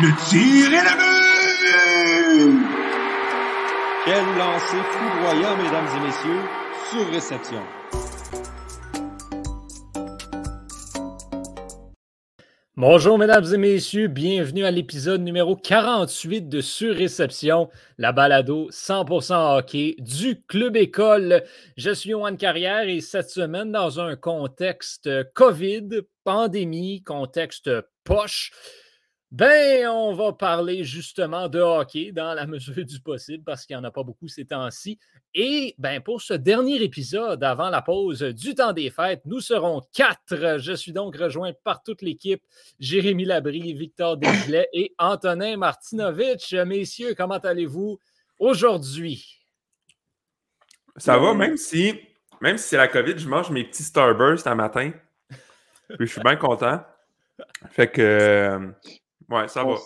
Le tir est la vue! Quel lancer foudroyant, mesdames et messieurs, sur réception. Bonjour mesdames et messieurs, bienvenue à l'épisode numéro 48 de Surréception, la balado 100% hockey du Club École. Je suis Yoann Carrière et cette semaine, dans un contexte COVID, pandémie, contexte poche, ben, on va parler justement de hockey dans la mesure du possible parce qu'il n'y en a pas beaucoup ces temps-ci. Et ben, pour ce dernier épisode avant la pause du temps des fêtes, nous serons quatre. Je suis donc rejoint par toute l'équipe Jérémy Labrie, Victor Desgelais et Antonin Martinovitch. Messieurs, comment allez-vous aujourd'hui? Ça va, même si, même si c'est la COVID, je mange mes petits Starburst un matin. Je suis bien content. Fait que euh, Ouais, ça va.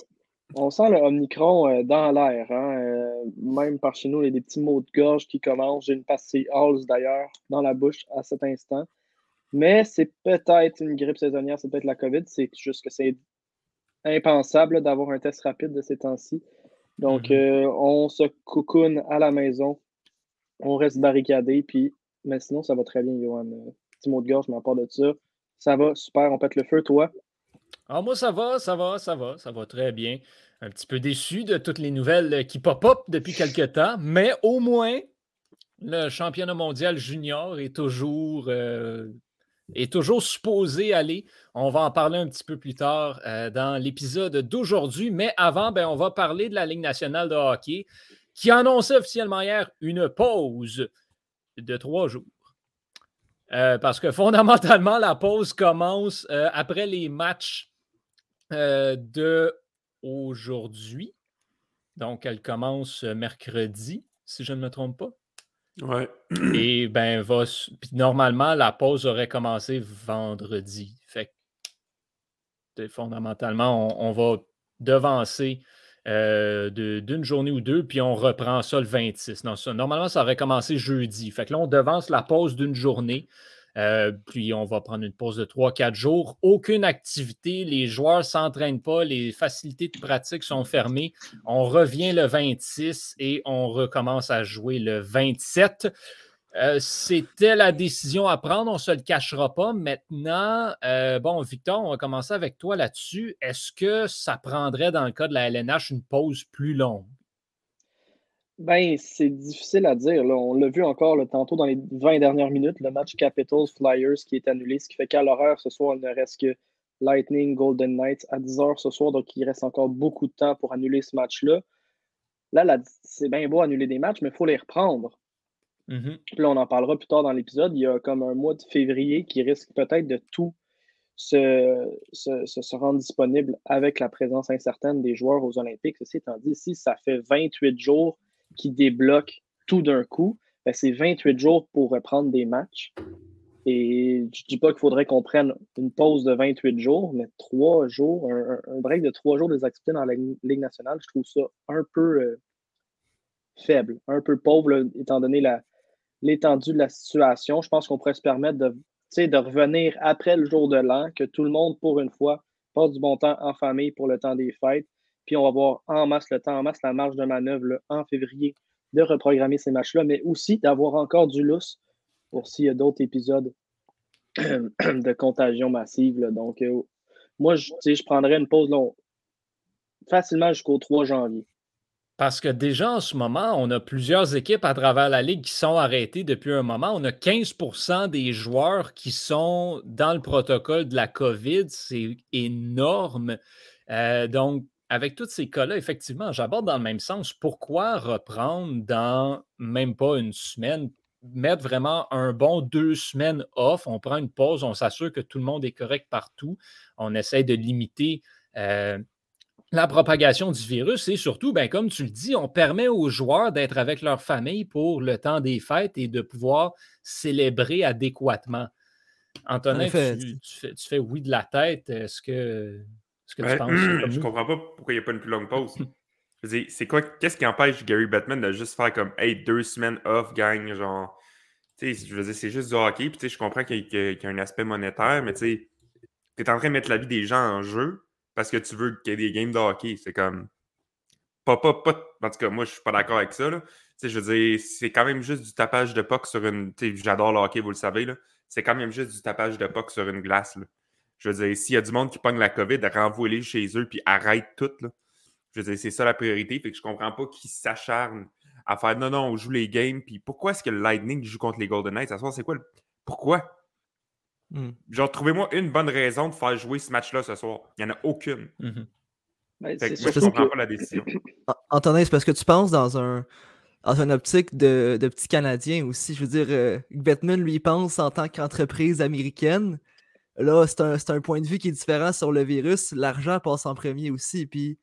On sent le Omicron euh, dans l'air. Hein? Euh, même par chez nous, il y a des petits mots de gorge qui commencent. J'ai une pastille Halls d'ailleurs dans la bouche à cet instant. Mais c'est peut-être une grippe saisonnière, c'est peut-être la COVID. C'est juste que c'est impensable d'avoir un test rapide de ces temps-ci. Donc, mm-hmm. euh, on se coucoune à la maison. On reste barricadé. Puis, mais sinon, ça va très bien, Johan. Petit mot de gorge, mais à part de ça, ça va super. On pète le feu, toi? Ah, moi, ça va, ça va, ça va, ça va très bien. Un petit peu déçu de toutes les nouvelles euh, qui pop-up depuis quelques temps, mais au moins, le championnat mondial junior est toujours, euh, est toujours supposé aller. On va en parler un petit peu plus tard euh, dans l'épisode d'aujourd'hui, mais avant, ben, on va parler de la Ligue nationale de hockey qui annonçait officiellement hier une pause de trois jours. Parce que fondamentalement, la pause commence après les matchs euh, de aujourd'hui. Donc, elle commence euh, mercredi, si je ne me trompe pas. Ouais. Et ben, va. normalement, la pause aurait commencé vendredi. Fait que, fondamentalement, on, va devancer euh, d'une journée ou deux, puis on reprend ça le 26. Non, normalement, ça aurait commencé jeudi. Fait que là, on devance la pause d'une journée. Euh, puis on va prendre une pause de 3-4 jours. Aucune activité, les joueurs ne s'entraînent pas, les facilités de pratique sont fermées. On revient le 26 et on recommence à jouer le 27. Euh, c'était la décision à prendre, on ne se le cachera pas. Maintenant, euh, bon, Victor, on va commencer avec toi là-dessus. Est-ce que ça prendrait, dans le cas de la LNH, une pause plus longue? Ben, c'est difficile à dire. On l'a vu encore tantôt dans les 20 dernières minutes, le match Capitals Flyers qui est annulé, ce qui fait qu'à l'horaire ce soir, il ne reste que Lightning Golden Knights à 10h ce soir, donc il reste encore beaucoup de temps pour annuler ce match-là. Là, c'est bien beau annuler des matchs, mais il faut les reprendre. Mm-hmm. Là, on en parlera plus tard dans l'épisode. Il y a comme un mois de février qui risque peut-être de tout se, se, rendre disponible avec la présence incertaine des joueurs aux Olympiques. Ceci étant dit, si ça fait 28 jours qui débloque tout d'un coup, ben, c'est 28 jours pour reprendre des matchs. Et je ne dis pas qu'il faudrait qu'on prenne une pause de 28 jours, mais trois jours, un, break de trois jours des activités dans la Ligue nationale, je trouve ça un peu euh, faible, un peu pauvre, étant donné l'étendue de la situation. Je pense qu'on pourrait se permettre de, revenir après le jour de l'an, que tout le monde, pour une fois, passe du bon temps en famille pour le temps des fêtes, puis on va voir en masse le temps, en masse la marge de manœuvre en février de reprogrammer ces matchs-là, mais aussi d'avoir encore du lousse pour s'il y a d'autres épisodes de contagion massive. Donc, euh, moi, je prendrais une pause facilement jusqu'au 3 janvier. Parce que déjà en ce moment, on a plusieurs équipes à travers la Ligue qui sont arrêtées depuis un moment. On a 15% des joueurs qui sont dans le protocole de la COVID. C'est énorme. Euh, donc, avec tous ces cas-là, effectivement, j'aborde dans le même sens. Pourquoi reprendre dans même pas une semaine, mettre vraiment un bon deux semaines off, on prend une pause, on s'assure que tout le monde est correct partout, on essaie de limiter euh, la propagation du virus et surtout, ben, comme tu le dis, on permet aux joueurs d'être avec leur famille pour le temps des fêtes et de pouvoir célébrer adéquatement. Antonin, tu, tu, fais, oui de la tête. Est-ce que ce que tu penses. je comprends pas pourquoi il n'y a pas une plus longue pause. c'est quoi, qu'est-ce qui empêche Gary Batman de juste faire comme, hey, deux semaines off, gang, genre. Tu sais, je veux dire, c'est juste du hockey, puis tu sais, je comprends qu'il y, a un aspect monétaire, mais tu sais, tu es en train de mettre la vie des gens en jeu. Parce que tu veux qu'il y ait des games de hockey. C'est comme. Pas, pas, pas. En tout cas, moi, je suis pas d'accord avec ça. Là. Je veux dire, c'est quand même juste du tapage de puck sur une. J'adore le hockey, vous le savez. C'est quand même juste du tapage de puck sur une glace. Là. Je veux dire, s'il y a du monde qui pogne la COVID, renvoie-les chez eux puis arrête tout. Là. Je veux dire, c'est ça la priorité. Fait que je comprends pas qu'ils s'acharnent à faire non, non, on joue les games. Puis pourquoi est-ce que le Lightning joue contre les Golden Knights? À ce c'est quoi le. Pourquoi? Hmm. Genre, trouvez-moi une bonne raison de faire jouer ce match-là ce soir. Il n'y en a aucune. Mm ben, fait que moi, je comprends pas la décision. Antonin, c'est parce que tu penses dans un dans une optique de, de petit Canadien aussi. Je veux dire, euh, Bettman, lui, pense en tant qu'entreprise américaine. Là, c'est un, un, point de vue qui est différent sur le virus. L'argent passe en premier aussi. Puis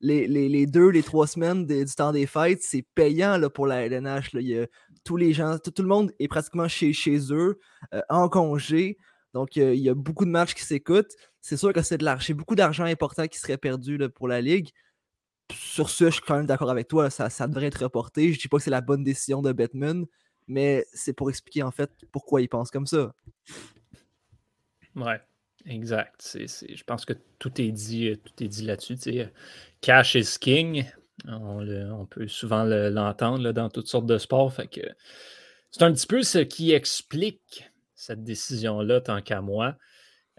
les, deux, les trois semaines du temps des fêtes, c'est payant là, pour la LNH. Il tous les gens, tout, le monde est pratiquement chez, eux, euh, en congé. Donc, il y a beaucoup de matchs qui s'écoutent. C'est sûr que c'est de l'argent, beaucoup d'argent important qui serait perdu pour la Ligue. Sur ce, je suis quand même d'accord avec toi. Ça, ça devrait être reporté. Je ne dis pas que c'est la bonne décision de Batman, mais c'est pour expliquer en fait pourquoi il pense comme ça. Ouais. Exact. je pense que tout est dit, euh, tout est dit là-dessus. Cash is king. On, peut souvent l'entendre dans toutes sortes de sports. C'est un petit peu ce qui explique cette décision-là, tant qu'à moi.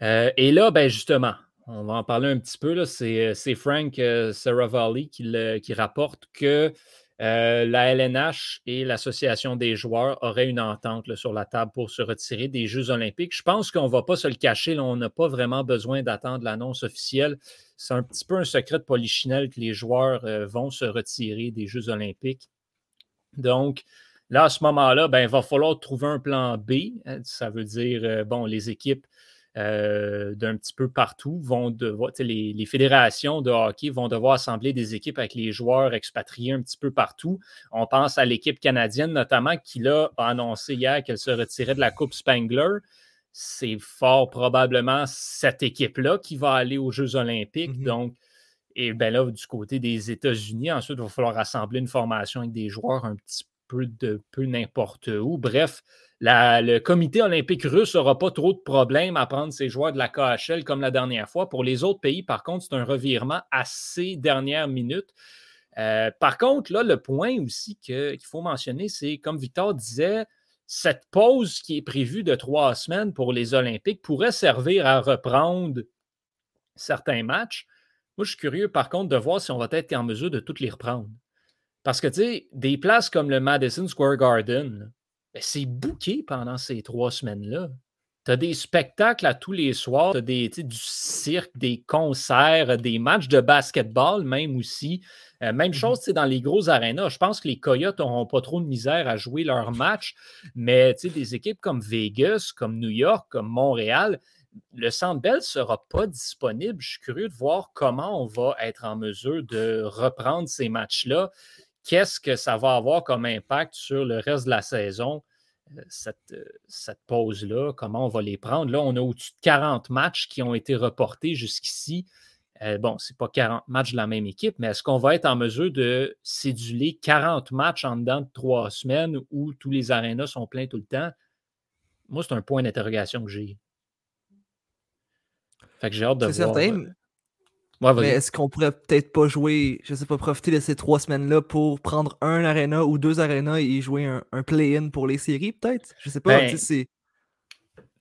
Euh, et là, ben justement, on va en parler un petit peu. C'est euh, Frank Saravalli qui, qui rapporte que euh, la LNH et l'Association des joueurs auraient une entente sur la table pour se retirer des Jeux olympiques. Je pense qu'on ne va pas se le cacher. on n'a pas vraiment besoin d'attendre l'annonce officielle. C'est un petit peu un secret de polichinelle que les joueurs euh, vont se retirer des Jeux olympiques. Donc, là, à ce moment-là, ben, il va falloir trouver un plan B. Hein. Ça veut dire, euh, bon, les équipes euh, d'un petit peu partout vont devoir, les, les, fédérations de hockey vont devoir assembler des équipes avec les joueurs expatriés un petit peu partout. On pense à l'équipe canadienne notamment qui là, a annoncé hier qu'elle se retirait de la Coupe Spangler. C'est fort probablement cette équipe-là qui va aller aux Jeux olympiques. Mm-hmm. Donc, et bien là, du côté des États-Unis, ensuite, il va falloir assembler une formation avec des joueurs un petit peu n'importe où. Bref, le comité olympique russe n'aura pas trop de problèmes à prendre ses joueurs de la KHL comme la dernière fois. Pour les autres pays, par contre, c'est un revirement assez dernière minute. Euh, par contre, là, le point aussi qu'il faut mentionner, c'est, comme Victor disait, cette pause qui est prévue de trois semaines pour les Olympiques pourrait servir à reprendre certains matchs. Moi, je suis curieux, par contre, de voir si on va être en mesure de toutes les reprendre. Parce que, tu sais, des places comme le Madison Square Garden, ben, c'est bouqué pendant ces trois semaines-là. Tu as des spectacles à tous les soirs, tu as des, du cirque, des concerts, des matchs de basketball même aussi. Euh, même mmh chose dans les gros arénas. Je pense que les Coyotes n'auront pas trop de misère à jouer leurs matchs, mais des équipes comme Vegas, comme New York, comme Montréal, le Centre Bell ne sera pas disponible. Je suis curieux de voir comment on va être en mesure de reprendre ces matchs-là qu'est-ce que ça va avoir comme impact sur le reste de la saison, euh, cette, euh, cette pause-là, comment on va les prendre? Là, on a au-dessus de 40 matchs qui ont été reportés jusqu'ici. Euh, bon, ce n'est pas 40 matchs de la même équipe, mais est-ce qu'on va être en mesure de céduler 40 matchs en dedans de trois semaines où tous les arénas sont pleins tout le temps? Moi, c'est un point d'interrogation que j'ai. Fait que j'ai hâte de voir. Certain, mais est-ce qu'on pourrait peut-être pas jouer, je sais pas, profiter de ces trois semaines-là pour prendre un arena ou deux arenas et jouer un, play-in pour les séries, peut-être? Je sais pas, ben, c'est.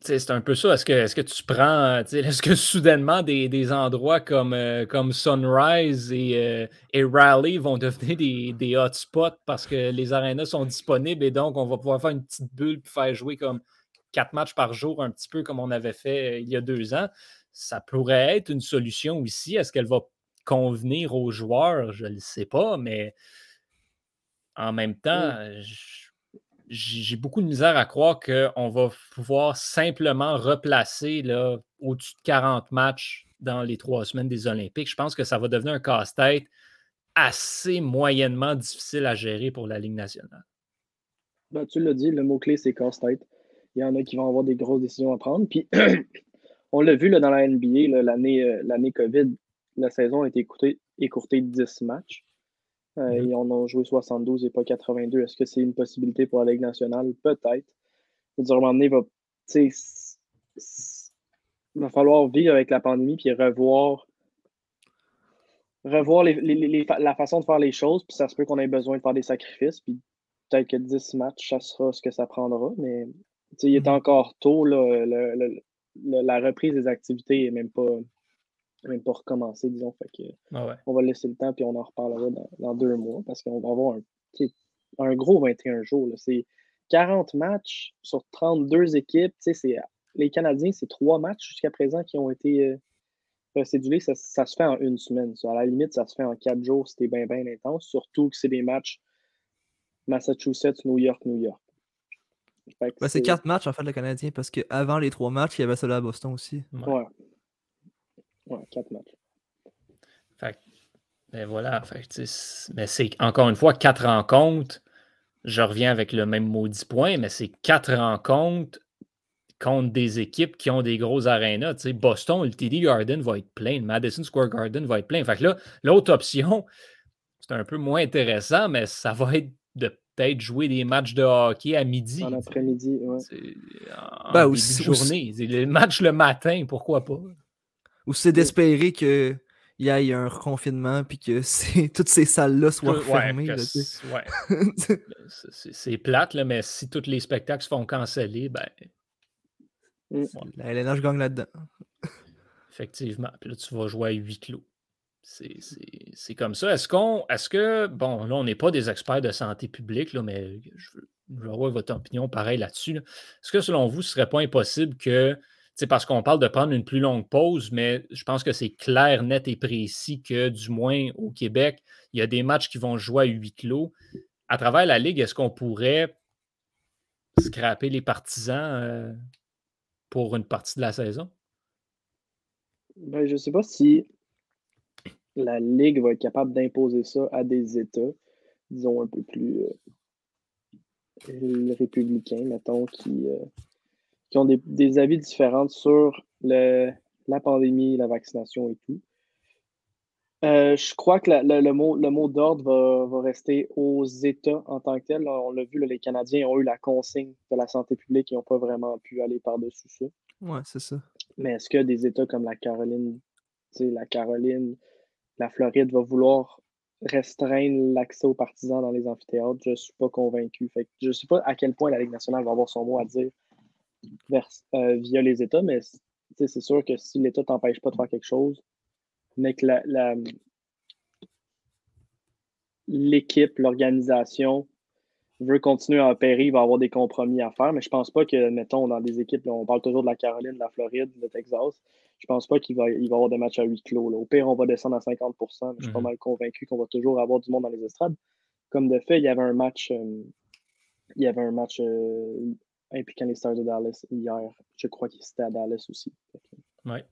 C'est un peu ça. Est-ce que, est que tu prends, est-ce que soudainement des, endroits comme, euh, comme Sunrise et, euh, et, Raleigh vont devenir des, des hotspots parce que les arenas sont disponibles et donc on va pouvoir faire une petite bulle et faire jouer comme quatre matchs par jour, un petit peu comme on avait fait euh, il y a deux ans? Ça pourrait être une solution ici. Est-ce qu'elle va convenir aux joueurs? Je ne le sais pas, mais en même temps, j'ai beaucoup de misère à croire qu'on va pouvoir simplement replacer au-dessus de 40 matchs dans les trois semaines des Olympiques. Je pense que ça va devenir un casse-tête assez moyennement difficile à gérer pour la Ligue nationale. Ben, tu l'as dit, le mot-clé, c'est casse-tête. Il y en a qui vont avoir des grosses décisions à prendre. Puis On l'a vu là, dans la NBA, euh, l'année COVID, la saison a été écourtée, de 10 matchs. Euh, mm-hmm. Et on a joué 72 et pas 82. Est-ce que c'est une possibilité pour la Ligue nationale? Peut-être. Dire, un va, va falloir vivre avec la pandémie puis revoir revoir les, les- les- la façon de faire les choses, puis ça se peut qu'on ait besoin de faire des sacrifices, puis peut-être que 10 matchs, ça sera ce que ça prendra, mais il est Mhm. encore tôt, là, le- le- le- la reprise des activités n'est même pas, même pas recommencée, disons, fait que Ah ouais. on va laisser le temps, puis on en reparlera dans, dans deux mois, parce qu'on va avoir un, gros 21 jours, c'est 40 matchs sur 32 équipes, les Canadiens, c'est trois matchs jusqu'à présent qui ont été euh, procédulés. Ça, ça se fait en une semaine. ça. À la limite, ça se fait en quatre jours c'était bien, bien intense. Surtout que c'est des matchs Massachusetts, New York, New York. Ben, c'est quatre matchs en fait le Canadien parce qu'avant les trois matchs, il y avait celui à Boston aussi. Ouais. Ouais, quatre matchs. Fait que, ben voilà. Fait que, tu sais, c'est- mais c'est encore une fois quatre rencontres. Je reviens avec le même maudit point, mais c'est quatre rencontres contre des équipes qui ont des gros arénas. Tu sais, Boston, le TD Garden va être plein, le Madison Square Garden va être plein. Fait que là, l'autre option, c'est un peu moins intéressant, mais ça va être de peut-être jouer des matchs de hockey à midi. En après-midi. C'est- En Ben, aussi- journée. C'est Le match le matin, pourquoi pas? Ou c'est d'espérer qu'il y ait un reconfinement puis que toutes ces salles-là soient Ouais, fermées. que ouais. C'est- plate, là, mais si tous les spectacles se font canceller, ben, La LNH gagne là-dedans. effectivement. Puis là, tu vas jouer à huis clos. C'est- comme ça. Est-ce qu'on. Est-ce que. Bon, là, on n'est pas des experts de santé publique, là, mais je veux, avoir votre opinion pareil là-dessus. là. Est-ce que selon vous, ce serait pas impossible que. C'est parce qu'on parle de prendre une plus longue pause, mais je pense que c'est clair, net et précis que, du moins au Québec, il y a des matchs qui vont jouer à huis clos. À travers la Ligue, est-ce qu'on pourrait scraper les partisans euh, pour une partie de la saison? Ben, je ne sais pas si la Ligue va être capable d'imposer ça à des États, disons, un peu plus euh, républicains, mettons, qui, euh, qui ont des, des avis différents sur le, la pandémie, la vaccination et tout. Euh, je crois que la- le, le mot, le mot d'ordre va, va rester aux États en tant que tel. On l'a vu, là, les Canadiens ont eu la consigne de la santé publique et n'ont pas vraiment pu aller par-dessus ça. Ouais, c'est ça. Mais est-ce que des États comme la Caroline, tu sais, la Caroline, la Floride va vouloir restreindre l'accès aux partisans dans les amphithéâtres? Je ne suis pas convaincu. Fait je ne sais pas à quel point la Ligue nationale va avoir son mot à dire euh, via les États, mais c'est sûr que si l'État ne t'empêche pas de faire quelque chose, mais que l'équipe, l'organisation veut continuer à opérer, il va avoir des compromis à faire, mais je pense pas que, mettons, dans des équipes, on parle toujours de la Caroline, de la Floride, de Texas, je pense pas qu'il va, il va y avoir des matchs à huis clos. là. Au pire, on va descendre à 50 mais je suis pas Mhm. mal convaincu qu'on va toujours avoir du monde dans les estrades. Comme de fait, il y avait un match, euh, il y avait un match euh, impliquant les Stars de Dallas hier. Je crois qu'il était à Dallas aussi. Ouais.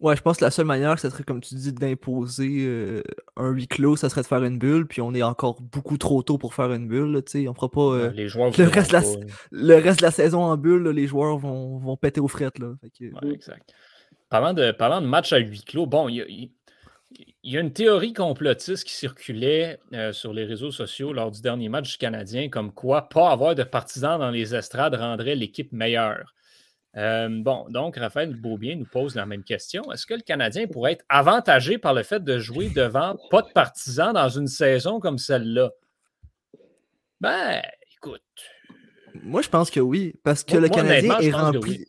Ouais, je pense que la seule manière, ça serait, comme tu dis, d'imposer euh, un huis clos, ça serait de faire une bulle, puis on est encore beaucoup trop tôt pour faire une bulle. là, tu sais, on fera pas euh, les joueurs le reste de la- pas, là. le reste de la saison en bulle, là, les joueurs vont, vont péter aux frettes. Là. Fait que- Ouais, exact. Parlant de, parlant de match à huis clos, bon, il y a, il- il y a une théorie complotiste qui circulait euh, sur les réseaux sociaux lors du dernier match du Canadien, comme quoi pas avoir de partisans dans les estrades rendrait l'équipe meilleure. Euh, bon, donc Raphaël Beaubien nous pose la même question. Est-ce que le Canadien pourrait être avantagé par le fait de jouer devant pas de partisans dans une saison comme celle-là? Ben, écoute, Moi, je pense que oui, parce que Moi- le Canadien est rempli.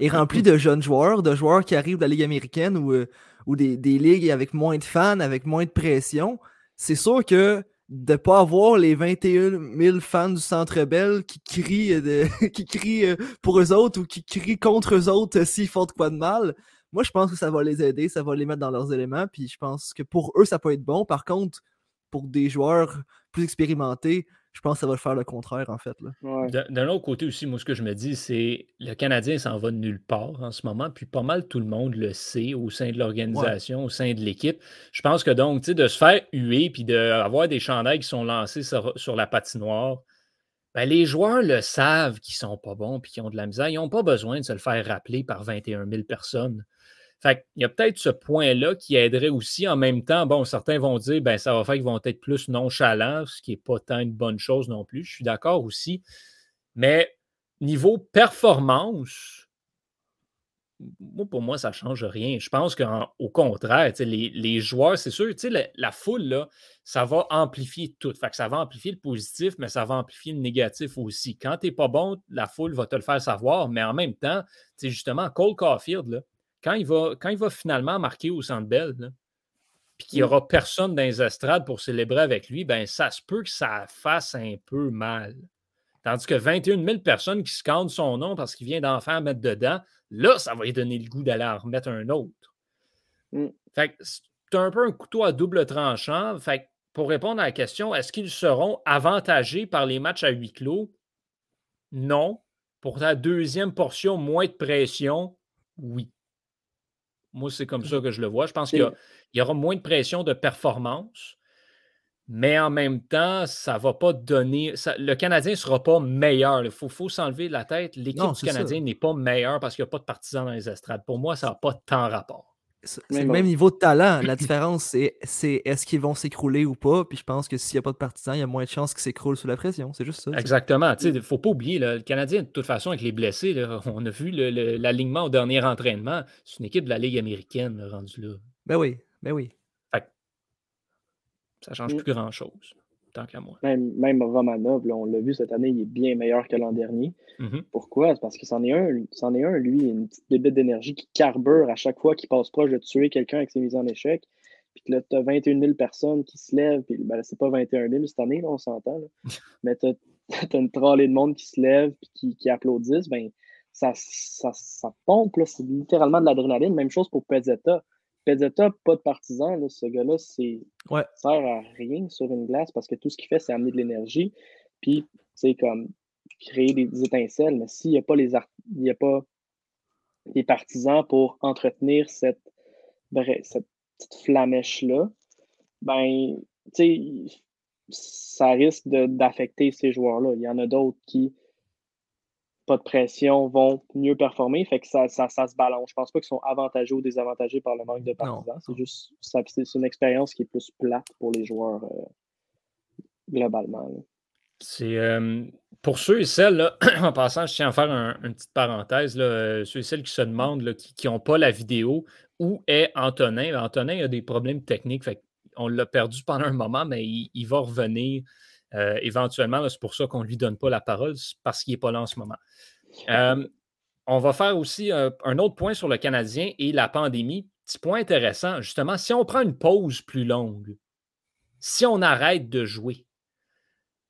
Est rempli de jeunes joueurs, de joueurs qui arrivent de la Ligue américaine ou, euh, des, ligues avec moins de fans, avec moins de pression. C'est sûr que de ne pas avoir les 21 000 fans du Centre Bell qui crient, euh, de- qui crient euh, pour eux autres ou qui crient contre eux autres s'ils font de quoi de mal, moi, je pense que ça va les aider, ça va les mettre dans leurs éléments. Puis je pense que pour eux, ça peut être bon. Par contre, pour des joueurs plus expérimentés, je pense que ça va faire le contraire, en fait. Là. Ouais. D'un d'un autre côté aussi, moi, ce que je me dis, c'est le Canadien s'en va de nulle part en ce moment, puis pas mal tout le monde le sait au sein de l'organisation, au sein de l'équipe. Je pense que donc, tu sais, de se faire huer puis d'avoir des chandails qui sont lancés sur, sur la patinoire, ben, les joueurs le savent qu'ils sont pas bons puis qu'ils ont de la misère. Ils n'ont pas besoin de se le faire rappeler par 21 000 personnes. Fait il y a peut-être ce point-là qui aiderait aussi. En même temps, bon, certains vont dire, ben, ça va faire qu'ils vont être plus nonchalants, ce qui n'est pas tant une bonne chose non plus. Je suis d'accord aussi. Mais niveau performance, pour moi, ça ne change rien. Je pense qu'au contraire, les, les, joueurs, c'est sûr, la, la foule, là, ça va amplifier tout. Fait que ça va amplifier le positif, mais ça va amplifier le négatif aussi. Quand tu n'es pas bon, la foule va te le faire savoir, mais en même temps, justement, Cole Caulfield, là, quand, il va, quand il va finalement marquer au Centre Bell, puis qu'il n'y aura personne dans les estrades pour célébrer avec lui, ben ça se peut que ça fasse un peu mal. Tandis que 21 000 personnes qui scandent son nom parce qu'il vient d'en faire mettre dedans, là, ça va lui donner le goût d'aller en remettre un autre. Mm. Fait que c'est un peu un couteau à double tranchant. Fait pour répondre à la question, est-ce qu'ils seront avantagés par les matchs à huis clos? Non. Pour la deuxième portion, moins de pression, oui. Moi, c'est comme ça que je le vois. Je pense qu'il y, aura moins de pression de performance, mais en même temps, ça ne va pas donner. le Canadien ne sera pas meilleur. Il faut, s'enlever de la tête. L'équipe du Canadien n'est pas meilleure parce qu'il n'y a pas de partisans dans les estrades. Pour moi, ça n'a pas tant rapport. C'est le même niveau de talent. La différence, c'est est-ce qu'ils vont s'écrouler ou pas. Puis je pense que s'il n'y a pas de partisans, il y a moins de chances qu'ils s'écroulent sous la pression. C'est juste ça. Exactement. Il ne faut pas oublier, le Canadien, de toute façon, avec les blessés, on a vu l'alignement au dernier entraînement. C'est une équipe de la Ligue américaine rendue là. Ben oui, ben oui. ça ne change mm. plus grand-chose. Même, même Romanov, on l'a vu cette année, il est bien meilleur que l'an dernier. Mm-hmm. Pourquoi? Parce que c'en est un, c'en est un, lui, une petite bébête d'énergie qui carbure à chaque fois qu'il passe proche de tuer quelqu'un avec ses mises en échec. Puis là, tu as 21 000 personnes qui se lèvent. Puis ben, c'est pas 21 000 cette année, on s'entend. Mais tu as, une trollée de monde qui se lève et qui, qui applaudissent. Ben, ça, ça, ça pompe. C'est littéralement de l'adrénaline. Même chose pour Pezzetta. Pezzetta, pas de partisan. ce gars-là, c'est ouais. sert à rien sur une glace parce que tout ce qu'il fait, c'est amener de l'énergie. Puis, c'est comme créer des, étincelles. Mais s'il n'y a pas les il y a pas les partisans pour entretenir cette, cette petite flamèche-là, ben, tu sais, ça risque d'affecter ces joueurs-là. Il y en a d'autres qui pas de pression, vont mieux performer. Fait que ça, ça, se balance. Je pense pas qu'ils sont avantagés ou désavantagés par le manque de partisans. C'est juste c'est une expérience qui est plus plate pour les joueurs euh, globalement. C'est euh, pour ceux et celles, en passant, je tiens à faire une petite parenthèse. Là, euh, ceux et celles qui se demandent, qui n'ont pas la vidéo, où est Antonin? Antonin a des problèmes techniques. Fait on l'a perdu pendant un moment, mais il, va revenir. Éventuellement, c'est pour ça qu'on ne lui donne pas la parole, parce qu'il n'est pas là en ce moment. Euh, on va faire aussi un, autre point sur le Canadien et la pandémie. Petit point intéressant, justement, si on prend une pause plus longue, si on arrête de jouer,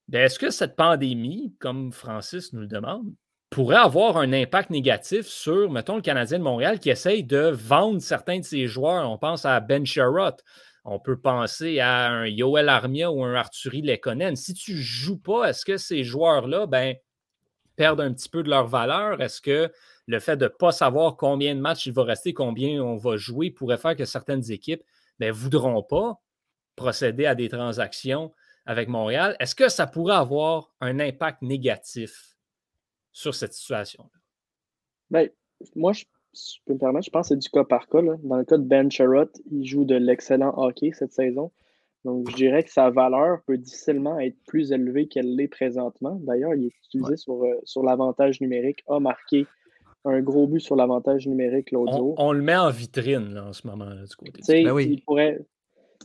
ben, est-ce que cette pandémie, comme Francis nous le demande, pourrait avoir un impact négatif sur, mettons, le Canadien de Montréal qui essaye de vendre certains de ses joueurs? On pense à Ben Sherrod. On peut penser à un Yoel Armia ou un Arthurie Lekonen. Si tu ne joues pas, est-ce que ces joueurs-là, ben, perdent un petit peu de leur valeur? Est-ce que le fait de ne pas savoir combien de matchs il va rester, combien on va jouer, pourrait faire que certaines équipes ne ben, voudront pas procéder à des transactions avec Montréal? Est-ce que ça pourrait avoir un impact négatif sur cette situation-là? Ben, moi, je, je, peux me permettre, je pense que c'est du cas par cas. Dans le cas de Ben Sherrod, il joue de l'excellent hockey cette saison. Donc, je dirais que sa valeur peut difficilement être plus élevée qu'elle l'est présentement. D'ailleurs, il est utilisé sur, euh, sur l'avantage numérique, a marqué un gros but sur l'avantage numérique l'autre on, jour. On le met en vitrine en ce moment, là, du côté. Ben Il pourrait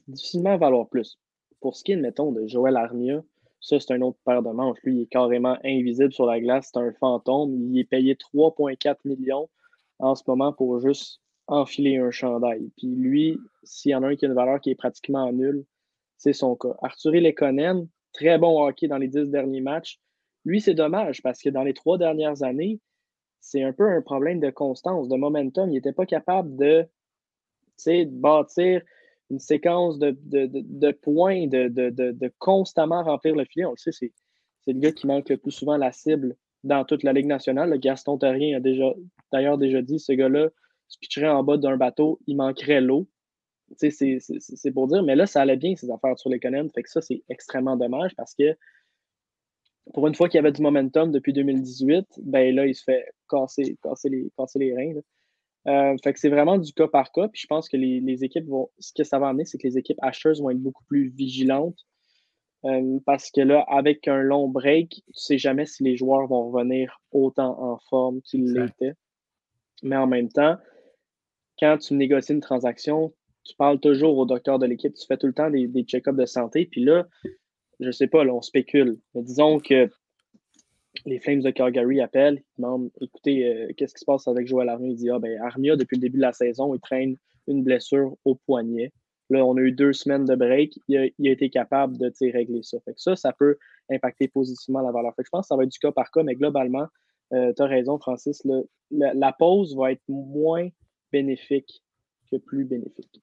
difficilement valoir plus. Pour ce qui est, mettons, de Joël Armia, ça, c'est un autre paire de manches. Lui, il est carrément invisible sur la glace. C'est un fantôme. Il est payé 3,4 millions en ce moment pour juste enfiler un chandail. Puis lui, s'il y en a un qui a une valeur qui est pratiquement nulle, c'est son cas. Arthur Lekonen, très bon hockey dans les dix derniers matchs. Lui, c'est dommage parce que dans les trois dernières années, c'est un peu un problème de constance, de momentum. Il n'était pas capable de, bâtir une séquence de, points, de, constamment remplir le filet. On le sait, c'est, le gars qui manque le plus souvent la cible dans toute la Ligue nationale. Le Gaston Terrien a déjà, d'ailleurs déjà dit, ce gars-là se pitcherait en bas d'un bateau, il manquerait l'eau c'est pour dire, mais là, ça allait bien, ces affaires sur les Conan. Fait que ça, c'est extrêmement dommage parce que pour une fois qu'il y avait du momentum depuis 2018, ben là, il se fait casser, casser, les, casser les reins. Euh, fait que c'est vraiment du cas par cas. Puis je pense que les, équipes vont. Ce que ça va amener, c'est que les équipes acheteuses vont être beaucoup plus vigilantes. Euh, parce que là, avec un long break, tu ne sais jamais si les joueurs vont revenir autant en forme qu'ils l'étaient. Mais en même temps, quand tu négocies une transaction, tu parles toujours au docteur de l'équipe, tu fais tout le temps des, des check-ups de santé. Puis là, je sais pas, là, on spécule. Mais disons que les Flames de Calgary appellent, ils demandent écoutez, euh, qu'est-ce qui se passe avec Joël Armia? Il dit ah, ben, Armia, depuis le début de la saison, il traîne une blessure au poignet. Là, on a eu deux semaines de break. Il a, été capable de régler ça. Fait que ça, ça peut impacter positivement la valeur. Fait que je pense que ça va être du cas par cas, mais globalement, euh, tu as raison, Francis. la, pause va être moins bénéfique que plus bénéfique.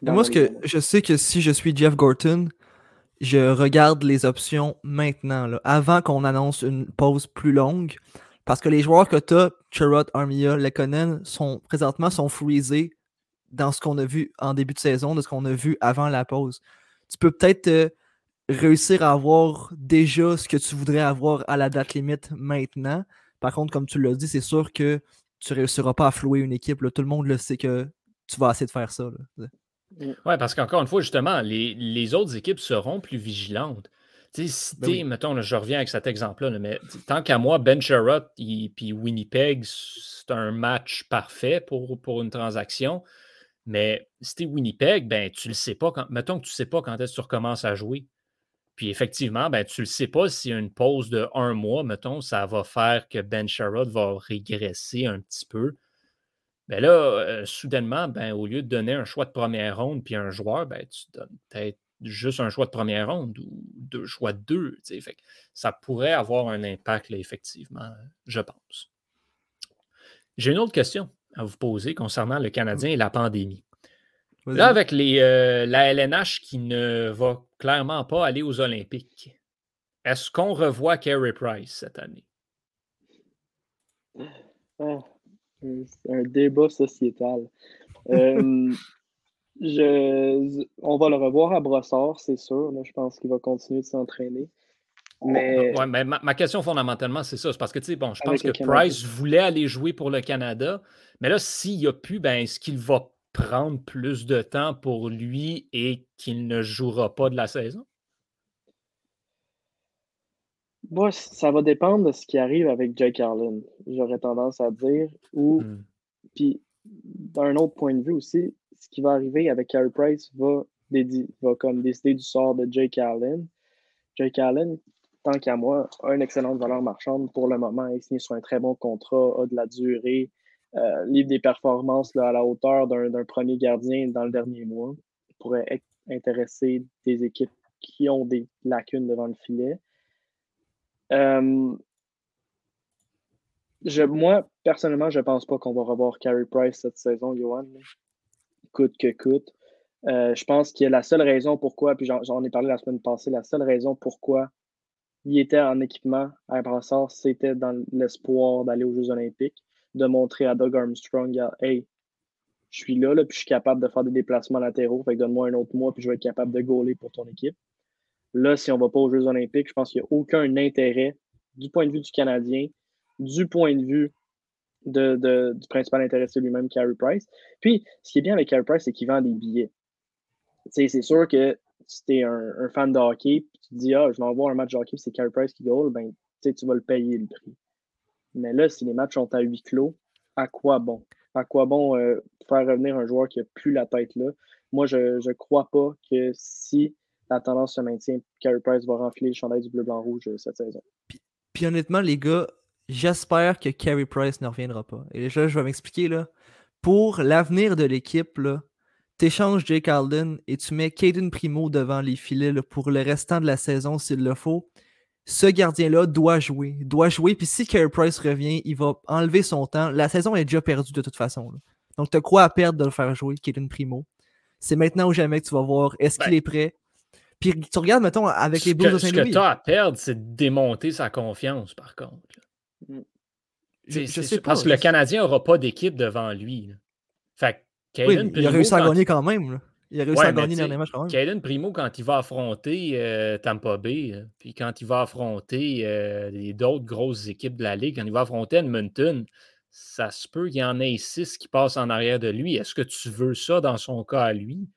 Moi, ce que je sais que si je suis Jeff Gorton, je regarde les options maintenant, avant qu'on annonce une pause plus longue. Parce que les joueurs que tu as, Chirot, Armia, Lekonen, sont présentement sont freezés dans ce qu'on a vu en début de saison, de ce qu'on a vu avant la pause. Tu peux peut-être euh, réussir à avoir déjà ce que tu voudrais avoir à la date limite maintenant. Par contre, comme tu l'as dit, c'est sûr que tu ne réussiras pas à flouer une équipe. Tout le monde le sait que tu vas essayer de faire ça. Oui, parce qu'encore une fois, justement, les, autres équipes seront plus vigilantes. Tu sais, si ben mettons, je reviens avec cet exemple-là, mais tant qu'à moi, Ben Sherrod et puis Winnipeg, c'est un match parfait pour, pour une transaction. Mais si tu Winnipeg, ben, tu le sais pas quand. Mettons que tu ne sais pas quand est-ce que tu recommences à jouer. Puis effectivement, ben, tu ne le sais pas si une pause de un mois, mettons, ça va faire que Ben Sherrod va régresser un petit peu. Mais là, euh, soudainement, ben, au lieu de donner un choix de première ronde puis un joueur, ben, tu donnes peut-être juste un choix de première ronde ou deux choix de deux. Ça pourrait avoir un impact, effectivement, je pense. J'ai une autre question à vous poser concernant le Canadien et la pandémie. Là, avec les, euh, la LNH qui ne va clairement pas aller aux Olympiques, est-ce qu'on revoit Carey Price cette année? Ah. C'est un débat sociétal. Euh, je, on va le revoir à Brossard, c'est sûr. je pense qu'il va continuer de s'entraîner. Mais... Ouais, mais ma, question fondamentalement, c'est ça. C'est parce que, tu sais, bon, je pense que Price voulait aller jouer pour le Canada. Mais là, s'il n'y a plus, ben, est-ce qu'il va prendre plus de temps pour lui et qu'il ne jouera pas de la saison? Moi, ça va dépendre de ce qui arrive avec Jake Carlin, j'aurais tendance à dire. Ou, hmm. puis, d'un autre point de vue aussi, ce qui va arriver avec Carey Price va, va comme décider du sort de Jake Allen. Jake Allen, tant qu'à moi, a une excellente valeur marchande pour le moment. Il signé sur un très bon contrat, a de la durée, euh, livre des performances à la hauteur d'un premier gardien dans le dernier mois. Pourrait intéresser des équipes qui ont des lacunes devant le filet. Euh, je, moi, personnellement, je ne pense pas qu'on va revoir Carey Price cette saison, Johan. Coûte que coûte. Euh, je pense que la seule raison pourquoi, puis j'en ai parlé la semaine passée, la seule raison pourquoi il était en équipement à Brassard, c'était dans l'espoir d'aller aux Jeux Olympiques, de montrer à Doug Armstrong, hey, je suis là, puis je suis capable de faire des déplacements latéraux, fait que donne-moi un autre mois, puis je vais être capable de gauler pour ton équipe. Là, si on ne va pas aux Jeux olympiques, je pense qu'il n'y a aucun intérêt du point de vue du Canadien, du point de vue du principal intéressé lui-même, Carey Price. Puis, ce qui est bien avec Carey Price, c'est qu'il vend des billets. C'est sûr que si tu es un, fan de hockey, et tu te dis, ah, je vais voir un match de hockey, c'est Carey Price qui goal, ben, tu vas le payer le prix. Mais là, si les matchs sont à huis clos, à quoi bon? À quoi bon euh, faire revenir un joueur qui n'a plus la tête là? Moi, je ne crois pas que si la tendance se maintient. Carey Price va renfler le chandail du bleu-blanc-rouge euh, cette saison. Puis, honnêtement, les gars, j'espère que Carey Price ne reviendra pas. Et déjà, je vais m'expliquer là. Pour l'avenir de l'équipe, tu échanges Jake Alden et tu mets Caden Primo devant les filets pour le restant de la saison s'il le faut. Ce gardien-là doit jouer. Doit jouer. Puis si Carey Price revient, il va enlever son temps. La saison est déjà perdue de toute façon. Donc, tu as quoi à perdre de le faire jouer, Caden Primo? C'est maintenant ou jamais que tu vas voir est-ce qu'il ben, est prêt? Puis tu regardes, mettons, avec les Blues de Saint-Louis. Ce que tu as à perdre, c'est de démonter sa confiance, par contre. Mm. Je, sais pas. Parce que le Canadien n'aura pas d'équipe devant lui. Fait oui, il a réussi à gagner quand même. Il a réussi à gagner dernier match quand même. Primo, quand il va affronter euh, Tampa Bay, euh, puis quand il va affronter euh, d'autres grosses équipes de la Ligue, quand il va affronter Edmonton, ça se peut qu'il y en ait six qui passent en arrière de lui. Est-ce que tu veux ça dans son cas à lui?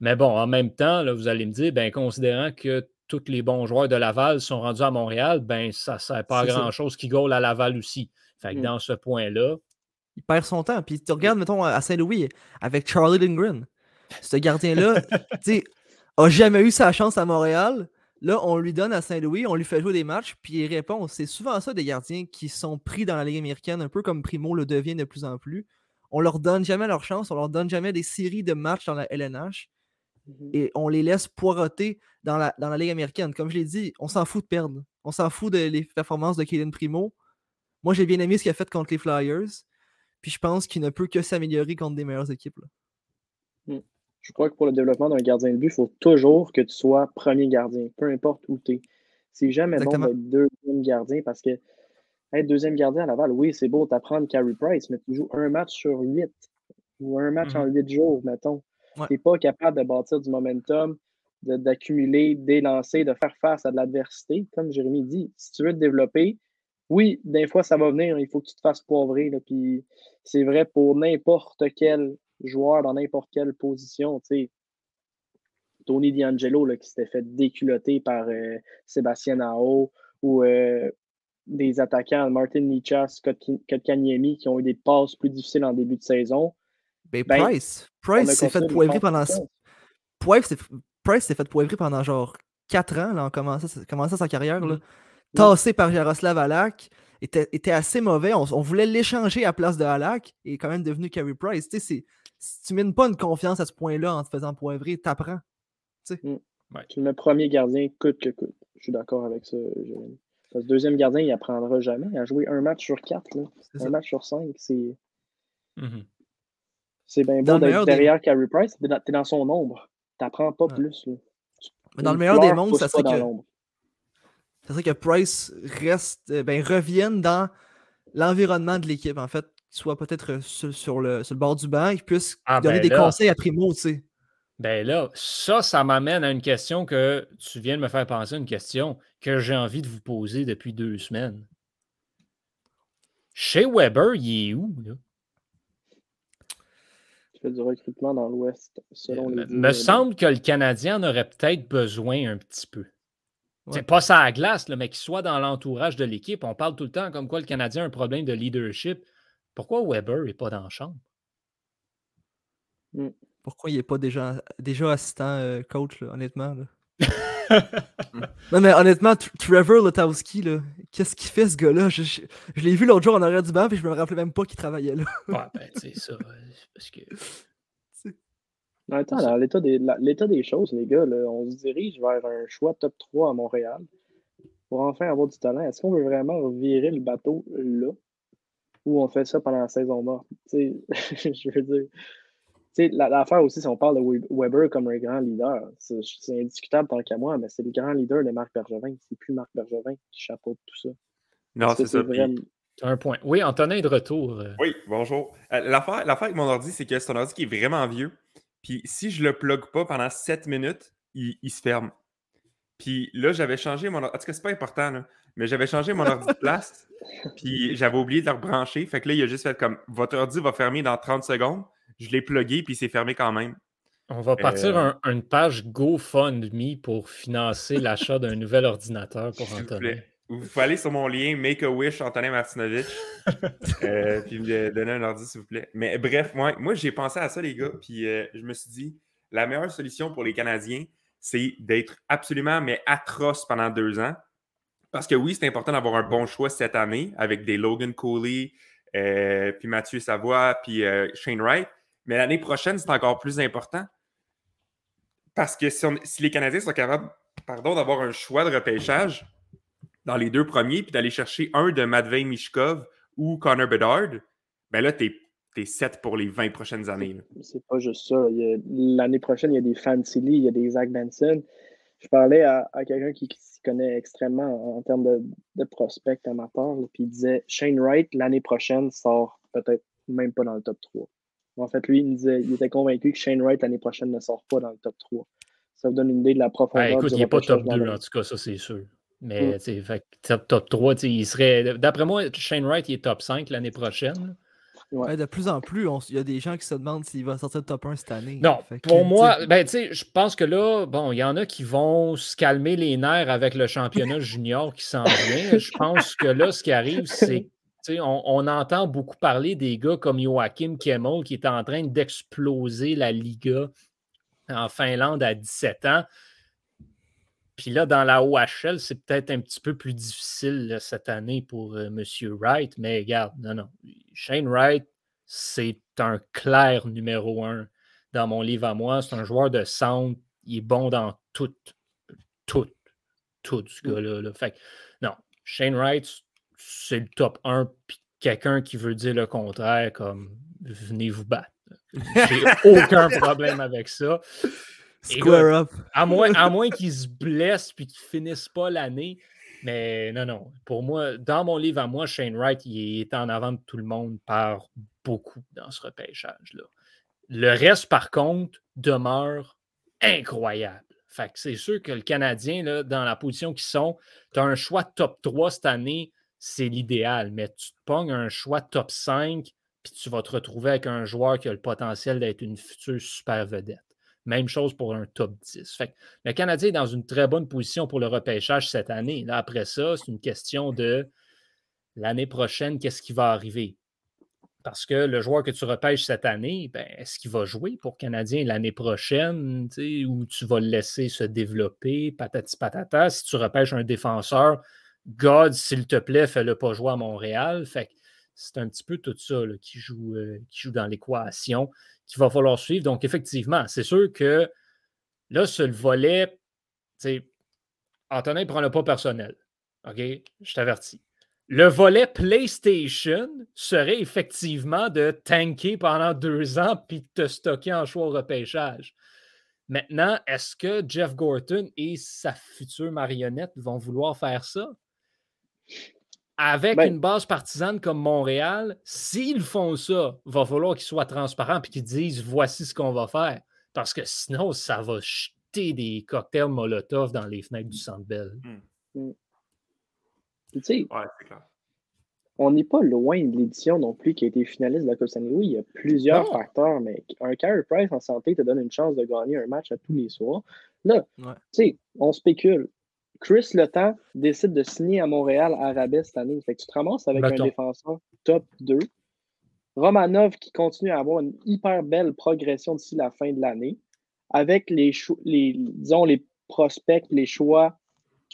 Mais bon, en même temps, là, vous allez me dire, ben, considérant que tous les bons joueurs de Laval sont rendus à Montréal, ben, ça ne sert pas à grand-chose qui gaule à Laval aussi. Fait que mmh. dans ce point-là, Il perd son temps. Puis tu regardes, mettons, à Saint-Louis, avec Charlie Lindgren. Ce gardien-là, tu sais, a jamais eu sa chance à Montréal. Là, on lui donne à Saint-Louis, on lui fait jouer des matchs, puis il répond. C'est souvent ça des gardiens qui sont pris dans la Ligue américaine, un peu comme Primo le devient de plus en plus. On leur donne jamais leur chance, on leur donne jamais des séries de matchs dans la LNH Mhm. et on les laisse poireauter dans la, dans la Ligue américaine. Comme je l'ai dit, on s'en fout de perdre. On s'en fout de les performances de Kaden Primo. Moi, j'ai bien aimé ce qu'il a fait contre les Flyers. Puis je pense qu'il ne peut que s'améliorer contre des meilleures équipes. là. Je crois que pour le développement d'un gardien de but, il faut toujours que tu sois premier gardien, peu importe où tu es. C'est jamais Exactement. bon d'être deuxième gardien parce que être deuxième gardien à Laval, oui, c'est beau t'apprendre Carey Price, mais tu joues un match sur huit ou un match en huit jours, mettons. Ouais. Tu n'es pas capable de bâtir du momentum, d'accumuler des lancers, de faire face à de l'adversité. Comme Jérémy dit, si tu veux te développer, oui, des fois, ça va venir, il faut que tu te fasses poivrer. là, Puis c'est vrai pour n'importe quel joueur dans n'importe quelle position. tu sais. Tony D'Angelo là, qui s'était fait déculoter par euh, Sébastien Nao ou euh, des attaquants, Martin Nichas, Scott qui ont eu des passes plus difficiles en début de saison. Ben, Ben, Price, On Price s'est fait poivrer pendant. Price s'est fait poivrer pendant genre 4 ans là, en commençant, commençant sa carrière. Là. Mm. Tassé par Jaroslav Halak. Était, était assez mauvais. On, on voulait l'échanger à place de Halak et est quand même devenu Carey Price. Tu sais, si tu mines pas une confiance à ce point-là en te faisant poivrer, t'apprends. Tu le mets premier gardien coûte que coûte. Je suis d'accord avec ça, Jérémy. Parce que deuxième gardien, il apprendra jamais à jouer un match sur quatre. là. Ça. Un match sur cinq, c'est Mhm. c'est bien beau le d'être des- derrière Carey Price. T'es dans, son ombre. T'apprends pas Ouais. plus. là. Mais dans le meilleur des mondes, ça serait dans que, l'ombre. Ça serait que Price reste, euh, ben, revienne dans l'environnement de l'équipe, en fait, qu'il soit peut-être euh, sur, sur le, sur le bord du banc et qu'il puisse Ah, donner ben des là. conseils à Primo, tu sais. Ben là, ça, ça m'amène à une question que tu viens de me faire penser à une question que j'ai envie de vous poser depuis deux semaines. Chez Weber, il est où, là? Tu fais du recrutement dans l'Ouest, selon les. Me, semble que le Canadien en aurait peut-être besoin un petit peu. Ouais. C'est pas ça à glace, là, mais qu'il soit dans l'entourage de l'équipe. On parle tout le temps comme quoi le Canadien a un problème de leadership. Pourquoi Weber n'est pas dans la chambre? Pourquoi il n'est pas déjà, déjà assistant euh, coach, là, honnêtement? là? non, mais honnêtement, Tr- Trevor Lotowski, là, qu'est-ce qu'il fait, ce gars-là? Je, je- je l'ai vu l'autre jour en arrière du banc, puis je me rappelais même pas qu'il travaillait là. Ouais, ben, sais, ça. Parce que. En même temps, dans l'état des, la- l'état des choses, les gars, là, on se dirige vers un choix top 3 à Montréal pour enfin avoir du talent. Est-ce qu'on veut vraiment revirer le bateau là ou on fait ça pendant la saison morte? Tu sais, je veux dire. tu sais, la- L'affaire aussi, si on parle de We- Weber comme un grand leader, c'est c'est indiscutable tant qu'à moi, mais c'est le grand leader de Marc Bergevin. C'est plus Marc Bergevin qui chapeaute tout ça. Non, c'est ça. vraiment- un point. Oui, Antonin est de retour. euh, Oui, bonjour. Euh, L'affaire l'affaire avec mon ordi, c'est que c'est un ordi qui est vraiment vieux. Puis si je le plug pas pendant 7 minutes, il, il se ferme. Puis là, j'avais changé mon ordi. En tout cas, c'est pas important, là. Mais j'avais changé mon ordi de place. Puis j'avais oublié de le rebrancher. Fait que là, il a juste fait comme votre ordi va fermer dans 30 secondes. Je l'ai plugué, puis il s'est fermé quand même. On va partir Euh, un- une page GoFundMe pour financer l'achat d'un nouvel ordinateur pour S'il vous pouvez aller sur mon lien Make a Wish Antonin Martinovich. euh, puis me donner un ordi, s'il vous plaît. Mais bref, moi, moi j'ai pensé à ça, les gars. Puis euh, je me suis dit, la meilleure solution pour les Canadiens, c'est d'être absolument, mais atroce pendant deux ans. Parce que oui, c'est important d'avoir un bon choix cette année avec des Logan Cooley, euh, puis Mathieu Savoie, puis Shane Wright. Mais l'année prochaine, c'est encore plus important. Parce que si, on- si les Canadiens sont capables d'avoir un choix de repêchage dans les deux premiers, puis d'aller chercher un de Matvei Mishkov ou Connor Bedard, ben là, t'es es set pour les 20 prochaines années. C'est pas juste ça. L'année prochaine, il y a des Fancy Lee, il y a des Zach Benson. Je parlais à, à quelqu'un qui, qui s'y connaît extrêmement en, en termes de, de prospect amateur, là, puis il disait Shane Wright, l'année prochaine, sort peut-être même pas dans le top 3. En fait, lui, il, me disait, il était convaincu que Shane Wright, l'année prochaine, ne sort pas dans le top 3. Ça vous donne une idée de la profondeur. Ben, écoute, du il n'est pas top dans 2, le- en tout cas, ça c'est sûr. Mais Mm. tu sais, fait top, top 3, tu sais, il serait. D'après moi, Shane Wright, il est top 5 l'année prochaine. Ouais. Ouais, de plus en plus, il y a des gens qui se demandent s'il va sortir de top 1 cette année. Non, que, pour moi, ben, tu sais, je pense que là, bon, il y en a qui vont se calmer les nerfs avec le championnat junior qui s'en vient. Je pense que là, ce qui arrive, c'est Tu sais, on, on entend beaucoup parler des gars comme Joachim Kemmel qui est en train d'exploser la Liga en Finlande à 17 ans. Puis là, dans la OHL, c'est peut-être un petit peu plus difficile là, cette année pour euh, M. Wright, mais regarde, non, non. Shane Wright, c'est un clair numéro un dans mon livre à moi. C'est un joueur de centre. Il est bon dans tout, tout, tout, ce gars-là. là. Fait que, non, Shane Wright, c'est le top 1. Puis quelqu'un qui veut dire le contraire, comme venez vous battre. J'ai aucun problème avec ça. Square up. À moins, à moins qu'ils se blessent puis qu'ils finissent pas l'année. Mais non, non. Pour moi, dans mon livre à moi, Shane Wright, il est en avant de tout le monde par beaucoup dans ce repêchage-là. Le reste, par contre, demeure incroyable. Fait que c'est sûr que le Canadien, là, dans la position qu'ils sont, tu as un choix top 3 cette année, c'est l'idéal. Mais tu te pognes un choix top 5, puis tu vas te retrouver avec un joueur qui a le potentiel d'être une future super vedette. Même chose pour un top 10. Fait le Canadien est dans une très bonne position pour le repêchage cette année. Après ça, c'est une question de l'année prochaine, qu'est-ce qui va arriver? Parce que le joueur que tu repêches cette année, ben, est-ce qu'il va jouer pour Canadien l'année prochaine ou tu vas le laisser se développer, patati patata? Si tu repêches un défenseur, God, s'il te plaît, fais-le pas jouer à Montréal. Fait c'est un petit peu tout ça là, qui, joue, euh, qui joue dans l'équation qu'il va falloir suivre. Donc, effectivement, c'est sûr que là, sur le volet, Antonin, prend le pas personnel. OK? Je t'avertis. Le volet PlayStation serait effectivement de tanker pendant deux ans puis de te stocker en choix au repêchage. Maintenant, est-ce que Jeff Gorton et sa future marionnette vont vouloir faire ça? Avec Ben- une base partisane comme Montréal, s'ils font ça, il va falloir qu'ils soient transparents et qu'ils disent voici ce qu'on va faire. Parce que sinon, ça va jeter des cocktails Molotov dans les fenêtres du Centre Bell. Puis, tu sais, Ouais, c'est clair. on n'est pas loin de l'édition non plus qui a été finaliste de la Coupe Stanley. Oui, il y a plusieurs Non. facteurs, mais un Carey Price en santé te donne une chance de gagner un match à tous les soirs. Là, Ouais. tu sais, on spécule. Chris Letang décide de signer à Montréal à rabais cette année. Fait que tu te ramasses avec Mettons. un défenseur top 2. Romanov qui continue à avoir une hyper belle progression d'ici la fin de l'année. Avec les, les, disons, les prospects, les choix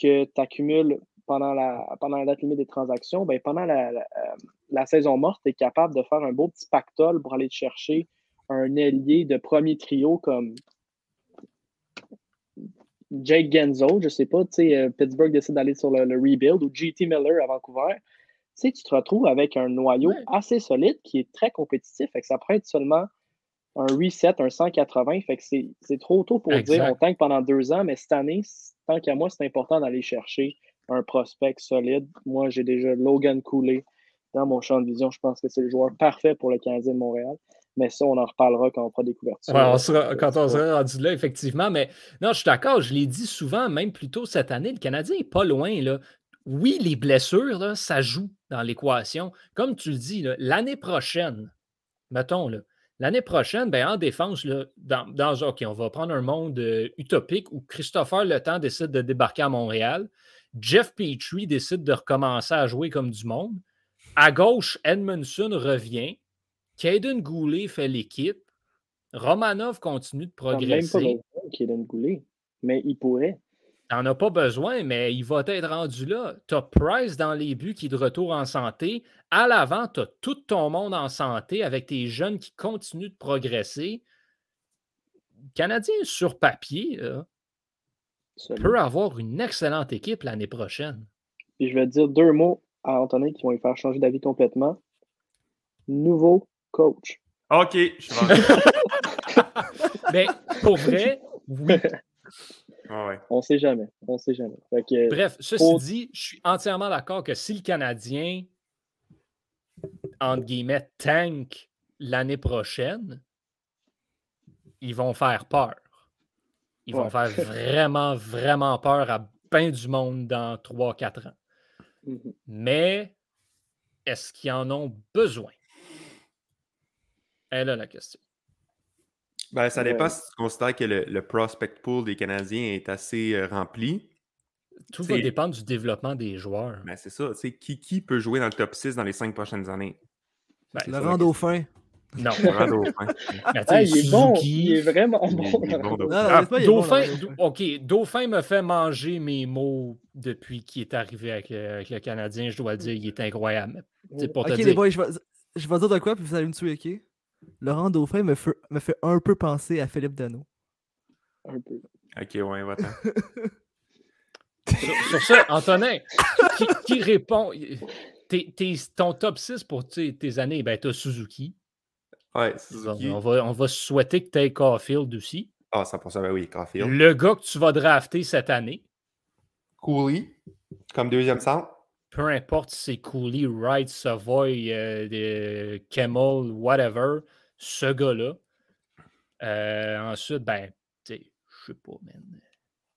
que tu accumules pendant la, pendant la date limite des transactions, ben pendant la, la, euh, la saison morte, tu es capable de faire un beau petit pactole pour aller te chercher un ailier de premier trio comme Jake Genzo, je sais pas, tu sais, euh, Pittsburgh décide d'aller sur le, le rebuild ou GT Miller à Vancouver. Tu sais, tu te retrouves avec un noyau Ouais. assez solide qui est très compétitif. Fait que ça prend être seulement un reset, un 180. Fait que c'est trop tôt pour Exact. dire on tank pendant deux ans, mais cette année, tant qu'à moi, c'est important d'aller chercher un prospect solide. Moi, j'ai déjà Logan Cooley dans mon champ de vision. Je pense que c'est le joueur parfait pour le Canadien de Montréal. Mais ça, on en reparlera quand on fera des couvertures. Quand on sera rendu là, effectivement. Mais non, je suis d'accord, je l'ai dit souvent, même plus tôt cette année, le Canadien n'est pas loin. Là. Oui, les blessures, là, ça joue dans l'équation. Comme tu le dis, l'année prochaine, mettons, l'année prochaine, ben, en défense, dans, dans- OK, on va prendre un monde euh, utopique où Christopher Le Temps décide de débarquer à Montréal. Jeff Petrie décide de recommencer à jouer comme du monde. À gauche, Edmondson revient. Caden Goulet fait l'équipe. Romanov continue de Même pas progresser. besoin. Mais il pourrait. T'en as pas besoin, mais il va être rendu là. Tu as Price dans les buts qui est de retour en santé. À l'avant, tu as tout ton monde en santé avec tes jeunes qui continuent de progresser. Le Canadien, sur papier, là, peut avoir une excellente équipe l'année prochaine. Puis je vais te dire deux mots à Antonin qui vont lui faire changer d'avis complètement. Nouveau coach. Ok, je suis vendu. Mais pour vrai, oui. Ouais, ouais. On sait jamais. On sait jamais. Fait que, Bref, ceci Pour- dit, je suis entièrement d'accord que si le Canadien, entre guillemets, tank l'année prochaine, ils vont faire peur. Ils vont faire vraiment, vraiment peur à bien du monde dans 3-4 ans. mhm. Mais est-ce qu'ils en ont besoin? Elle est là la question. Ben, ça dépend Ouais. si tu considères que le, le prospect pool des Canadiens est assez euh, rempli. Tout va C'est- dépendre du développement des joueurs. Ben, c'est ça. Qui, qui peut jouer dans le top 6 dans les cinq prochaines années? Ben, Laurent la Dauphin. non. Laurent Dauphin. Ah, il est bon. Il est vraiment bon. il est bon, Laurent. Dauphin. Non, honnêtement, il est bon, Dauphin, Laurent Do- Dauphin. OK, Dauphin me fait manger mes mots depuis qu'il est arrivé avec, le- avec le Canadien. Je dois le dire, il est incroyable. Te Ok, les dire, boys, je vais, je vais dire de quoi, puis vous allez me tuer, ok? Laurent Dauphin me fait, me fait un peu penser à Philippe Dano. Un peu. Ok, ouais, va-t'en. sur, sur ça, Antonin, qui, qui répond? Tes- tes- ton top 6 pour tes, tes années, ben, tu as Suzuki. Ouais, On, Suzuki. on va, on va souhaiter que tu aies Caulfield aussi. Ah, 100%, ben oui, Caulfield. Le gars que tu vas drafter cette année, Cooley, comme deuxième centre. Peu importe si c'est Cooley, Wright, Savoy, euh, whatever, ce gars-là. Euh, ensuite, ben, tu sais, je sais pas, man.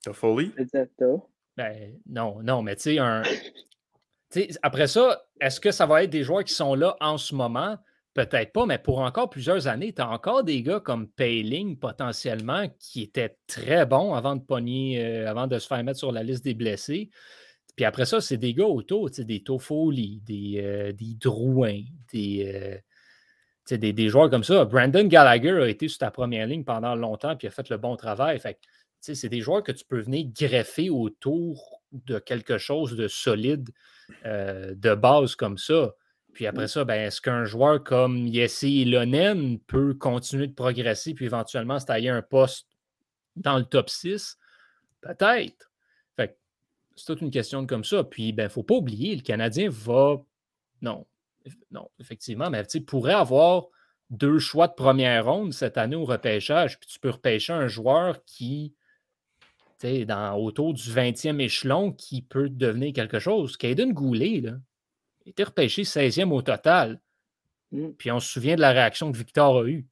T'as Foley? Ben, non, non, mais tu sais, un. tu sais, après ça, est-ce que ça va être des joueurs qui sont là en ce moment? Peut-être pas, mais pour encore plusieurs années, tu as encore des gars comme Payling potentiellement qui étaient très bons avant de pogner, euh, avant de se faire mettre sur la liste des blessés. Puis après ça, c'est des gars autour, des Toffoli, des, euh, des Drouin, des, euh, des, joueurs comme ça. Brandon Gallagher a été sur ta première ligne pendant longtemps puis a fait le bon travail. Fait c'est des joueurs que tu peux venir greffer autour de quelque chose de solide, euh, de base comme ça. Puis après ça, ben, est-ce qu'un joueur comme Yessi Ilonen peut continuer de progresser puis éventuellement se tailler un poste dans le top 6? Peut-être. C'est toute une question comme ça. Puis, ben, il ne faut pas oublier, le Canadien va. Non, non, effectivement, mais tu pourrait avoir deux choix de première ronde cette année au repêchage, puis tu peux repêcher un joueur qui, tu sais, dans, autour du 20e échelon, qui peut devenir quelque chose. Caden Goulet, là, a été repêché 16e au total. Mm. Puis on se souvient de la réaction que Victor a eue.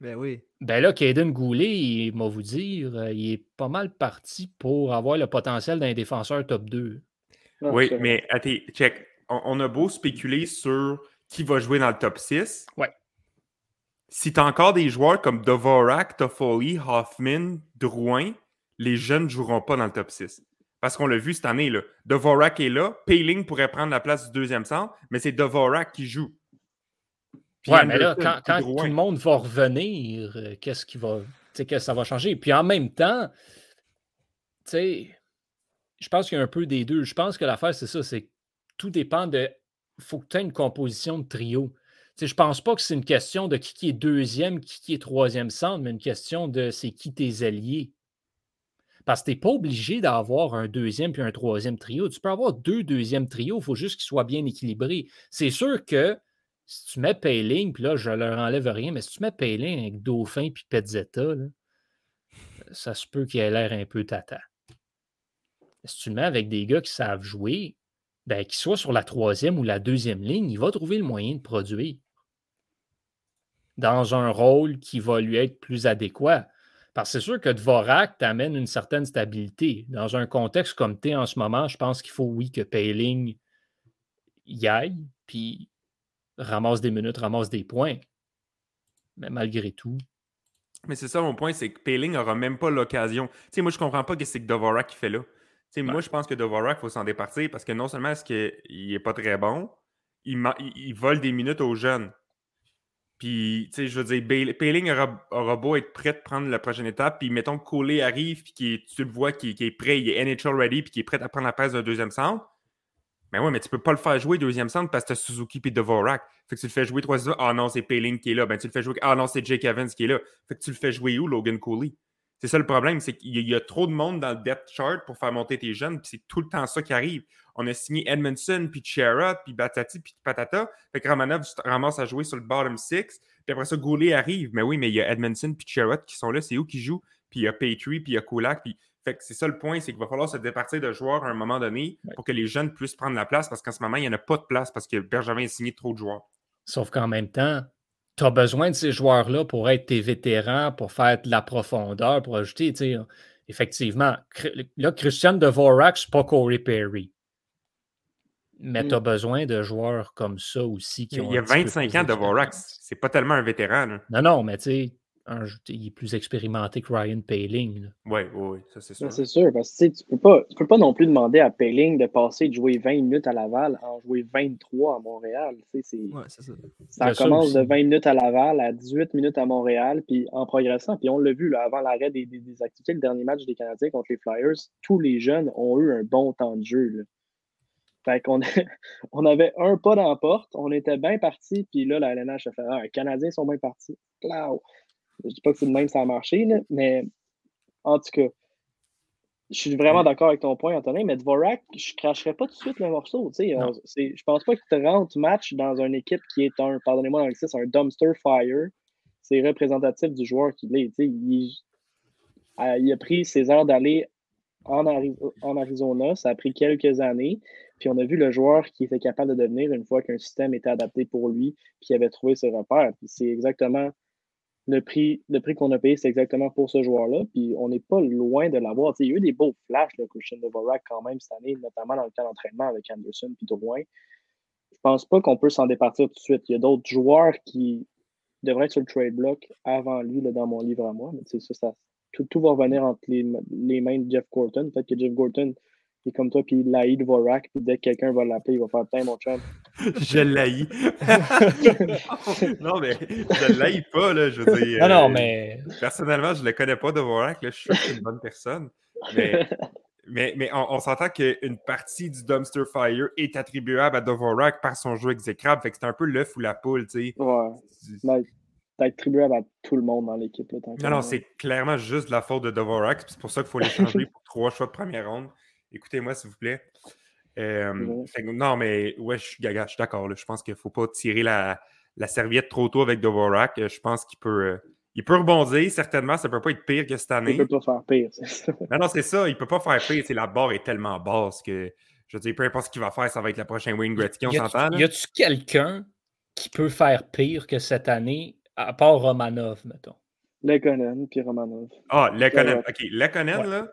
Ben oui. Ben là, Caden Goulet, il m'a vous dire, euh, il est pas mal parti pour avoir le potentiel d'un défenseur top 2. Non, Oui, mais attends, check. On, on a beau spéculer sur qui va jouer dans le top 6. Ouais. Si tu as encore des joueurs comme Dvorak, Toffoli, Hoffman, Drouin, les jeunes ne joueront pas dans le top 6. Parce qu'on l'a vu cette année, là. Dvorak est là. Payling pourrait prendre la place du deuxième centre, mais c'est Dvorak qui joue. Puis Ouais, mais là, quand, quand tout le monde va revenir, euh, qu'est-ce qui va. Tu que ça va changer? Puis en même temps, tu sais, je pense qu'il y a un peu des deux. Je pense que l'affaire, c'est ça, c'est que tout dépend de. Il faut que tu aies une composition de trio. Sais, je pense pas que c'est une question de qui, qui est deuxième, qui, qui est troisième centre, mais une question de c'est qui tes alliés. Parce que tu n'es pas obligé d'avoir un deuxième puis un troisième trio. Tu peux avoir deux deuxièmes trios, il faut juste qu'ils soient bien équilibrés. C'est sûr que si tu mets Payling, puis là, je leur enlève rien, mais si tu mets Payling avec Dauphin puis Petzetta, là, ça se peut qu'il ait l'air un peu tata. Si tu le mets avec des gars qui savent jouer, ben, qu'ils soient sur la troisième ou la deuxième ligne, il va trouver le moyen de produire dans un rôle qui va lui être plus adéquat. Parce que c'est sûr que Dvorak t'amène une certaine stabilité. Dans un contexte comme tu es en ce moment, je pense qu'il faut, oui, que Payling y aille, puis ramasse des minutes, ramasse des points. Mais malgré tout, Mais c'est ça mon point, c'est que Payling n'aura même pas l'occasion. Tu sais, moi, je comprends pas ce que c'est que Dvorak qui fait là. Tu sais, Moi, je pense que Dvorak, il faut s'en départir parce que non seulement est-ce qu'il n'est pas très bon, il, il- vole des minutes aux jeunes. Puis, tu sais, je veux dire, Payling aura, aura beau être prêt de prendre la prochaine étape, puis mettons que Coley arrive, puis tu le vois, qu'il qu'il est prêt, il est NHL ready, puis qu'il est prêt à prendre la place d'un deuxième centre. Mais ouais, mais tu peux pas le faire jouer deuxième centre parce que tu as Suzuki puis Dvorak. Fait que tu le fais jouer troisième. Ah non, c'est Payling qui est là. Ben tu le fais jouer. Ah non, c'est Jake Evans qui est là. Fait que tu le fais jouer où, Logan Cooley? C'est ça le problème, c'est qu'il y a- trop de monde dans le depth chart pour faire monter tes jeunes, puis c'est tout le temps ça qui arrive. On a signé Edmondson, puis Chera, puis Batati, puis Patata. Fait que Ramanov se ramasse à jouer sur le bottom six. Puis après ça, Goulet arrive. Mais oui, mais il y a Edmondson, puis Chera qui sont là. C'est où qui jouent? Puis il y a Petrie, puis il y a Kulak. Puis fait que c'est ça le point, c'est qu'il va falloir se départir de joueurs à un moment donné Ouais. pour que les jeunes puissent prendre la place parce qu'en ce moment, il n'y en a pas de place parce que Bergevin a signé trop de joueurs. Sauf qu'en même temps, tu as besoin de ces joueurs-là pour être tes vétérans, pour faire de la profondeur, pour ajouter, tu sais, effectivement. Là, Christian Dvorak, c'est pas Corey Perry. Mais Mm. tu as besoin de joueurs comme ça aussi qui ont Il y a un petit peu 25 plus ans de Vorax. d'expérience. C'est pas tellement un vétéran. là. Non, non, mais tu sais, un, il est plus expérimenté que Ryan Paling. Oui, oui, oui, ça c'est Ben, sûr. c'est sûr, parce que tu peux pas, tu peux pas non plus demander à Pelling de passer de jouer 20 minutes à Laval à en jouer 23 à Montréal. Ouais, ça. ça ça commence de aussi. 20 minutes à Laval à 18 minutes à Montréal, puis en progressant. Puis on l'a vu là, avant l'arrêt des, des- des activités, le dernier match des Canadiens contre les Flyers, tous les jeunes ont eu un bon temps de jeu. Là. Fait qu'on on avait un pas dans la porte, on était bien parti, puis là, la LNH a fait Ah, les Canadiens sont bien partis. Clau. Je dis pas que c'est de même ça a marché, là, mais en tout cas, je suis vraiment d'accord avec ton point, Antonin, mais Dvorak, je cracherais pas tout de suite le morceau. tu on- Je pense pas qu'il te rentre match dans une équipe qui est un, pardonnez-moi l'anglicisme, un dumpster fire. C'est représentatif du joueur qu'il est. tu Il, a- il a pris ses heures d'aller en, Ari- en Arizona, ça a pris quelques années. Puis on a vu le joueur qui était capable de devenir une fois qu'un système était adapté pour lui, puis il avait trouvé ses repères. Puis c'est exactement le prix, le prix qu'on a payé, c'est exactement pour ce joueur-là. Puis on n'est pas loin de l'avoir. Il y a eu des beaux flashs, le Christian Dvorak, quand même, cette année, notamment dans le cas d'entraînement avec Anderson puis Drouin. Je pense pas qu'on peut s'en départir tout de suite. Il y a d'autres joueurs qui devraient être sur le trade block avant lui, là, dans mon livre à moi. Mais ça, ça- tout, tout va revenir entre les, les mains de Jeff Gorton. Peut-être que Jeff Gorton est comme toi, puis il haït Dvorak, puis dès que quelqu'un va l'appeler, il va faire Putain, mon chum. Je l'haïs. non, mais je l'haïs pas, là. Je veux dire. Non, non, euh, mais Personnellement, je le connais pas de Vorak, là. Je suis sûr que c'est une bonne personne. Mais, mais, mais on, on s'entend qu'une partie du dumpster fire est attribuable à Dvorak par son jeu exécrable. Fait que c'est un peu l'œuf ou la poule, tu sais. Ouais. Mais t'as attribuable à tout le monde dans l'équipe. là, Non, non, c'est clairement juste de la faute de Dvorak. puis C'est pour ça qu'il faut l'échanger pour trois choix de première ronde. Écoutez-moi, s'il vous plaît. Euh, fait non, mais ouais, je suis gaga, je suis d'accord. Je pense qu'il ne faut pas tirer la, la serviette trop tôt avec Dvorak. Euh, Je pense qu'il peut, euh, il peut rebondir, certainement. Ça ne peut pas être pire que cette Il année. peut pas faire pire, ça. Non, non, c'est ça. Il ne peut pas faire pire. La barre est tellement basse que, je veux dire, peu importe ce qu'il va faire, ça va être la prochaine Wayne Gretzky, on y a-tu- s'entend. y a-tu quelqu'un qui peut faire pire que cette année, à part Romanov, mettons? Lekonen puis Romanov. Ah, Lekonen. OK, Lekonen, Ouais. là,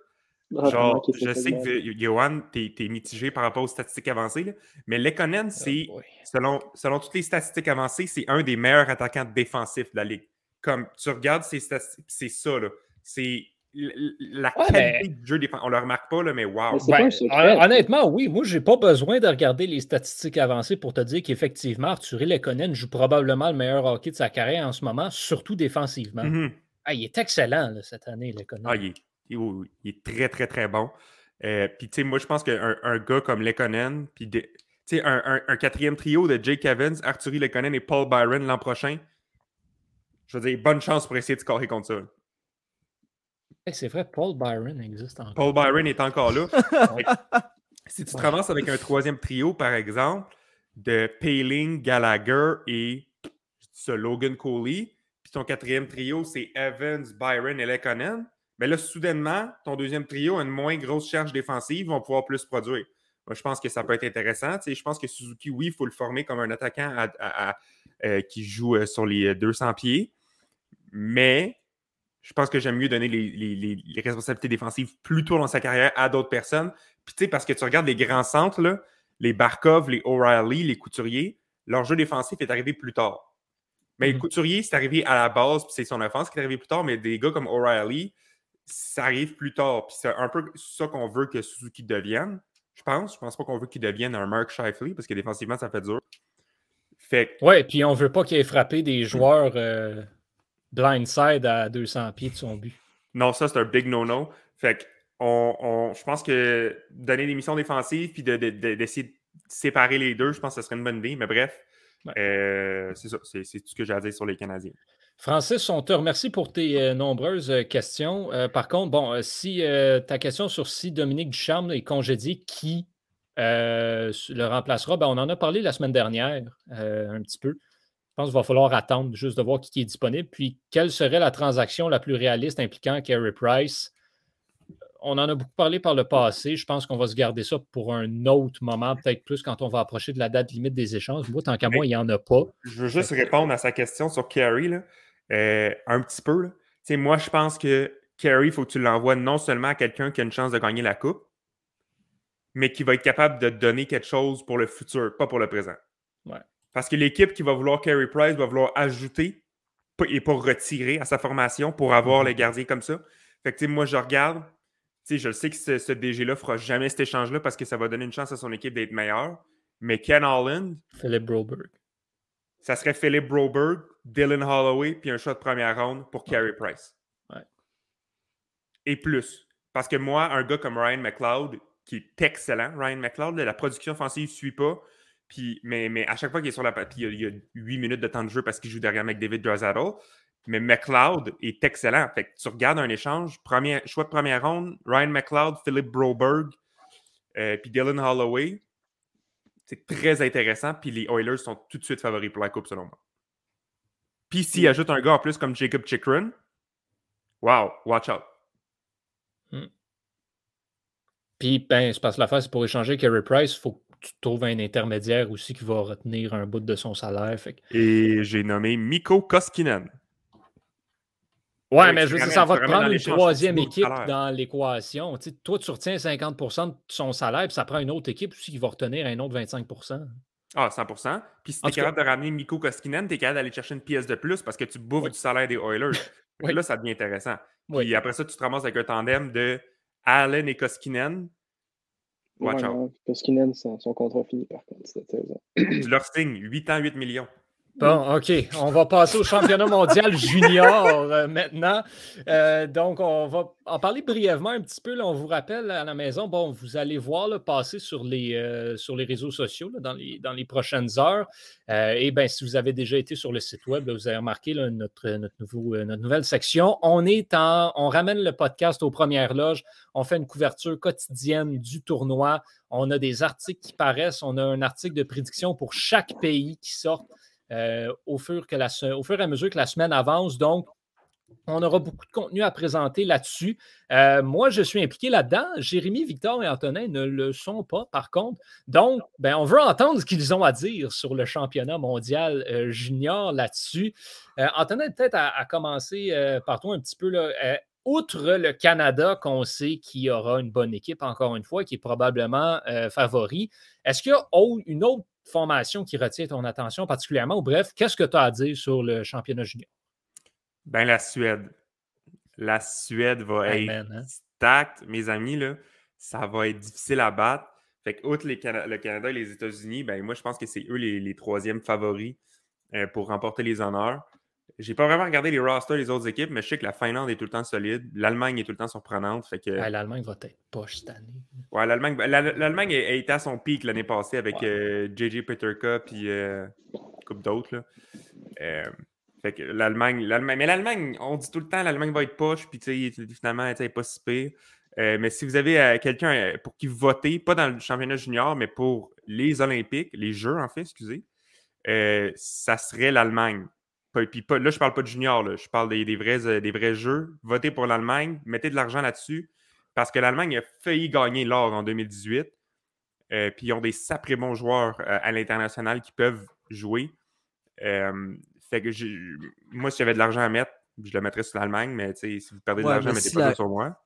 Genre, qui était je sais que Johan, t'es es mitigé par rapport aux statistiques avancées, là, mais Lekonen, c'est, oui. selon, selon toutes les statistiques avancées, c'est un des meilleurs attaquants défensifs de la Ligue. Comme tu regardes ces statistiques, c'est ça, là. C'est la Ouais, qualité du jeu défensif. On le remarque pas, là, mais wow. Mais c'est Ben, honnêtement, oui. Moi, j'ai pas besoin de regarder les statistiques avancées pour te dire qu'effectivement, Arthur Lekonen joue probablement le meilleur hockey de sa carrière en ce moment, surtout défensivement. Mhm. Ah, il est excellent là, cette année, Lekonen. Ah, il est, il- est très, très, très bon. Euh, puis, tu sais, moi, je pense qu'un un gars comme Lekonen, puis de- tu sais, un, un- un quatrième trio de Jake Evans, Arthur Lekonen et Paul Byron l'an prochain, je veux dire, bonne chance pour essayer de scorer contre ça. Hey, C'est vrai, Paul Byron existe encore. Paul Byron est encore là. Ouais. Si tu te ramasses avec un troisième trio, par exemple, de Paling, Gallagher et je dis ça, Logan Coley, puis ton quatrième trio, c'est Evans, Byron et Lekonen, mais là, soudainement, ton deuxième trio a une moins grosse charge défensive, vont pouvoir plus produire. Moi, je pense que ça peut être intéressant. Tu sais, je pense que Suzuki, oui, il faut le former comme un attaquant à- à- à- euh, qui joue euh, sur les 200 pieds, mais je pense que j'aime mieux donner les, les- les- les responsabilités défensives plus tôt dans sa carrière à d'autres personnes. Puis, tu sais, parce que tu regardes les grands centres, là, les Barkov, les O'Reilly, les Couturiers, leur jeu défensif est arrivé plus tard. Mais Mhm. Couturier, c'est arrivé à la base, puis c'est son offense qui est arrivé plus tard, mais des gars comme O'Reilly, ça arrive plus tard. Puis c'est un peu ça qu'on veut que Suzuki devienne, je pense. Je pense pas qu'on veut qu'il devienne un Mark Shifley, parce que défensivement, ça fait dur. Fait que Ouais, puis on veut pas qu'il ait frappé des joueurs euh, blindside à 200 pieds de son but. Non, ça, c'est un big no-no. Fait que on, on- je pense que donner des missions défensives puis de- de- de- d'essayer de, séparer les deux, je pense que ce serait une bonne idée. Mais bref, Ouais. euh, c'est ça. C'est tout ce que j'ai à dire sur les Canadiens. Francis, on te remercie pour tes euh, nombreuses euh, questions. Euh, par contre, bon, si ta question sur si Dominique Ducharme est congédié, qui le remplacera, ben, on en a parlé la semaine dernière un petit peu. Je pense qu'il va falloir attendre juste de voir qui est disponible. Puis, quelle serait la transaction la plus réaliste impliquant Carey Price? On en a beaucoup parlé par le passé. Je pense qu'on va se garder ça pour un autre moment, peut-être plus quand on va approcher de la date limite des échanges. Moi, tant qu'à moi, il n'y en a pas. Je veux juste répondre à sa question sur Carey, là, euh, un petit peu. là. Moi, je pense que Carey, il faut que tu l'envoies non seulement à quelqu'un qui a une chance de gagner la Coupe, mais qui va être capable de donner quelque chose pour le futur, pas pour le présent. Ouais. Parce que l'équipe qui va vouloir Carey Price va vouloir ajouter n'est pas retiré à sa formation pour avoir Mhm. les gardiens comme ça. Fait que, moi, je regarde, je sais que ce, ce DG-là ne fera jamais cet échange-là parce que ça va donner une chance à son équipe d'être meilleure. Mais Ken Holland, Philip Broberg. ça serait Philip Broberg, Dylan Holloway, puis un shot de première ronde pour Carey Price. Ouais. Et plus. Parce que moi, un gars comme Ryan McLeod, qui est excellent, Ryan McLeod, la production offensive ne suit pas. Puis, mais, mais à chaque fois qu'il est sur la partie, il y a 8 minutes de temps de jeu parce qu'il joue derrière McDavid Drozado. Mais McLeod est excellent. Fait que tu regardes un échange, premier, choix de première ronde, Ryan McLeod, Philip Broberg, euh, puis Dylan Holloway. C'est très intéressant. Puis les Oilers sont tout de suite favoris pour la Coupe, selon moi. Puis s'ils ajoutent un gars en plus comme Jacob Chikrin, wow, watch out. Puis, ben, c'est parce que l'affaire, c'est pour échanger Carey Price, il faut que tu trouves un intermédiaire aussi qui va retenir un bout de son salaire. Fait que- Et j'ai nommé Mikko Koskinen. Ouais, mais je veux dire, ça va te prendre une troisième équipe dans l'équation. Tu sais, toi, tu retiens 50% de son salaire, puis ça prend une autre équipe aussi qui va retenir un autre 25 Ah, 100%. Puis si tu es cas- capable de ramener Mikko Koskinen, tu es capable d'aller chercher une pièce de plus parce que tu bouffes Oui. du salaire des Oilers. Oui. Là, ça devient intéressant. Puis Oui. après ça, tu te ramasses avec un tandem de Allen et Koskinen. Watch Ouais, out. non, Koskinen, son, son contrat fini par contre cette saison. Tu leur signes 8 ans, 8 millions. Bon, OK. On va passer au championnat mondial junior euh, maintenant. Euh, donc, on va en parler brièvement un petit peu. là. on vous rappelle à la maison, bon, vous allez voir le passer sur les, euh, sur les réseaux sociaux là, dans, les, dans les prochaines heures. Et bien, si vous avez déjà été sur le site web, là, vous avez remarqué notre, notre, nouveau, notre nouvelle section. On est en, on ramène le podcast aux premières loges. On fait une couverture quotidienne du tournoi. On a des articles qui paraissent. On a un article de prédiction pour chaque pays qui sort au, fur que la au fur et à mesure que la semaine avance. Donc, on aura beaucoup de contenu à présenter là-dessus. Euh, moi, je suis impliqué là-dedans. Jérémy, Victor et Antonin ne le sont pas, par contre. Donc, ben, on veut entendre ce qu'ils ont à dire sur le championnat mondial euh, junior là-dessus. Euh, Antonin, peut-être à, commencer euh, par toi un petit peu. Là, Euh, outre le Canada, qu'on sait qui aura une bonne équipe, encore une fois, qui est probablement euh, favori, est-ce qu'il y a une autre formation qui retient ton attention particulièrement? Ou bref, qu'est-ce que tu as à dire sur le championnat junior? Ben, la Suède. La Suède va être hein? stacked, mes amis. Là, ça va être difficile à battre. Fait que, outre les Cana- le Canada et les États-Unis, ben, moi, je pense que c'est eux les, les troisièmes favoris euh, pour remporter les honneurs. J'ai pas vraiment regardé les rosters des autres équipes, mais je sais que la Finlande est tout le temps solide. L'Allemagne est tout le temps surprenante. Fait que, Ouais, L'Allemagne va être poche cette année. ouais, l'Allemagne, ben, la- l'Allemagne a, été à son pic l'année passée avec Ouais. euh, JJ Peterka puis euh, une couple d'autres. Euh, fait que l'Allemagne, l'Allemagne, mais l'Allemagne, on dit tout le temps l'Allemagne va être poche, puis finalement, elle est pas si pire. Euh, mais si vous avez quelqu'un pour qui voter, pas dans le championnat junior, mais pour les Olympiques, les Jeux en fait, excusez, ça serait l'Allemagne. Pas- puis pas- là, je parle pas de junior, là, je parle des, des vrais, euh, des vrais jeux. Votez pour l'Allemagne, mettez de l'argent là-dessus, parce que l'Allemagne a failli gagner l'or en 2018. Euh, puis ils ont des sacrés bons joueurs euh, à l'international qui peuvent jouer. Euh, fait que moi, si j'avais de l'argent à mettre, je le mettrais sur l'Allemagne, mais si vous perdez de Ouais, l'argent, mettez si pas la- ça sur moi.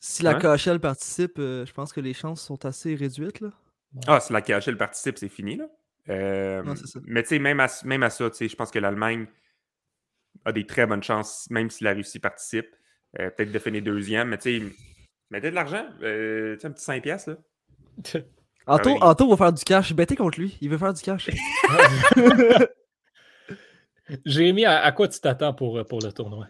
Si la Hein? KHL participe, je pense que les chances sont assez réduites. Là. Ah, si la KHL participe, c'est fini, là. Euh, Non, c'est ça. mais tu sais, même à, même à ça, tu sais, je pense que l'Allemagne a des très bonnes chances, même si la Russie participe. Euh, Peut-être de finir deuxième, mais tu sais, mettez de l'argent. euh, un petit 5 piastres, là. Anto, oui. Anto va faire du cash. Bettez contre lui. Il veut faire du cash. Jérémy, à, à quoi tu t'attends pour, pour le tournoi?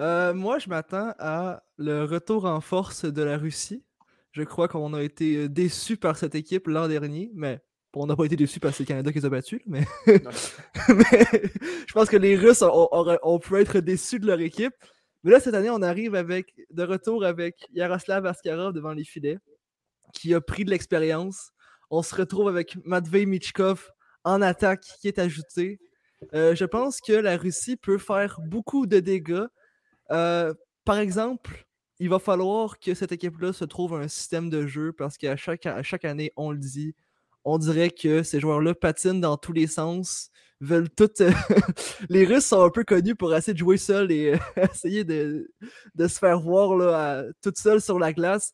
Euh, moi, je m'attends à le retour en force de la Russie. Je crois qu'on a été déçus par cette équipe l'an dernier, mais on n'a pas été déçus parce que c'est le Canada qui les a battus. Mais, mais je pense que les Russes ont pu être déçus de leur équipe. Mais là, cette année, on arrive avec de retour avec Yaroslav Askarov devant les filets, qui a pris de l'expérience. On se retrouve avec Matvei Michkov en attaque qui est ajouté. Euh, je pense que la Russie peut faire beaucoup de dégâts. Euh, par exemple, il va falloir que cette équipe-là se trouve un système de jeu parce qu'à chaque, à chaque année, on le dit, on dirait que ces joueurs-là patinent dans tous les sens, veulent tout. les Russes sont un peu connus pour essayer de jouer seuls et euh, essayer de, de se faire voir là, à- tout seul sur la glace.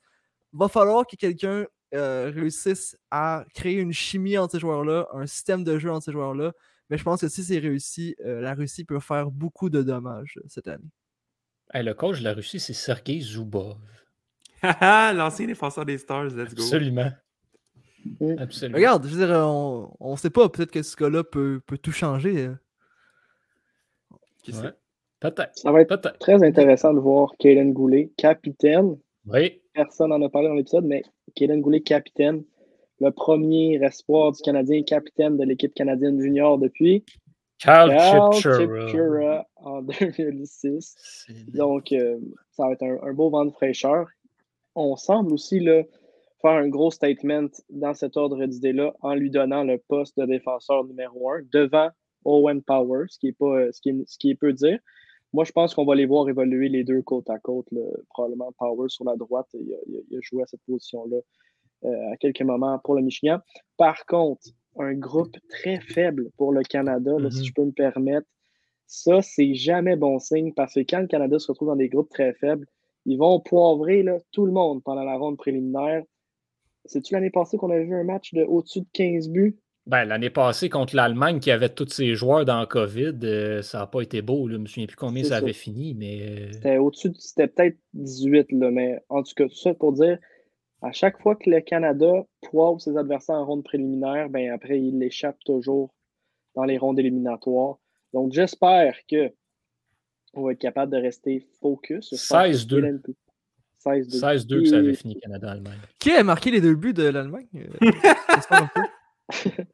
Va falloir que quelqu'un euh, réussisse à créer une chimie entre ces joueurs-là, un système de jeu entre ces joueurs-là. Mais je pense que si c'est réussi, euh, la Russie peut faire beaucoup de dommages euh, cette année. Hey, le coach de la Russie, c'est Sergei Zubov. L'ancien défenseur des Stars, let's go. Absolument. Absolument. Regarde, je veux dire, on, on sait pas, peut-être que ce gars-là peut, peut tout changer. euh. Qui sait? Ouais. Peut-être. Ça va être Peut-être. très intéressant de voir Kaden Goulet, capitaine. Oui. Personne n'en a parlé dans l'épisode, mais Kaden Goulet, capitaine. Le premier espoir du Canadien, capitaine de l'équipe canadienne junior depuis Carl Cal Chipchura. Chipchura en 2006. C'est- Donc, euh, ça va être un, un beau vent de fraîcheur. On semble aussi là, faire un gros statement dans cet ordre d'idées-là en lui donnant le poste de défenseur numéro un devant Owen Power, ce qui est, pas, euh, ce qui est, ce qui est peu dire. Moi, je pense qu'on va les voir évoluer les deux côte à côte. là. Probablement Power sur la droite. Il a, il joué à cette position-là euh, à quelques moments pour le Michigan. Par contre, un groupe très faible pour le Canada, là, si Mhm. je peux me permettre, ça, c'est jamais bon signe parce que quand le Canada se retrouve dans des groupes très faibles, ils vont poivrer là, tout le monde pendant la ronde préliminaire. C'est-tu l'année passée qu'on a vu un match de au-dessus de 15 buts? Ben, L'année passée, contre l'Allemagne, qui avait tous ses joueurs dans le COVID, euh, ça n'a pas été beau. Là. Je ne me souviens plus combien ça ça. avait fini, mais. euh, C'était au-dessus, de- c'était peut-être 18, là, mais en tout cas, tout ça pour dire, à chaque fois que le Canada poivre ses adversaires en ronde préliminaire, ben après, il l'échappe toujours dans les rondes éliminatoires. Donc, j'espère que on va être capable de rester focus. Je pense que 16-2. Kylian peut- 16-2. 16-2 que ça avait fini Canada-Allemagne. Qui a marqué les deux buts de l'Allemagne Euh.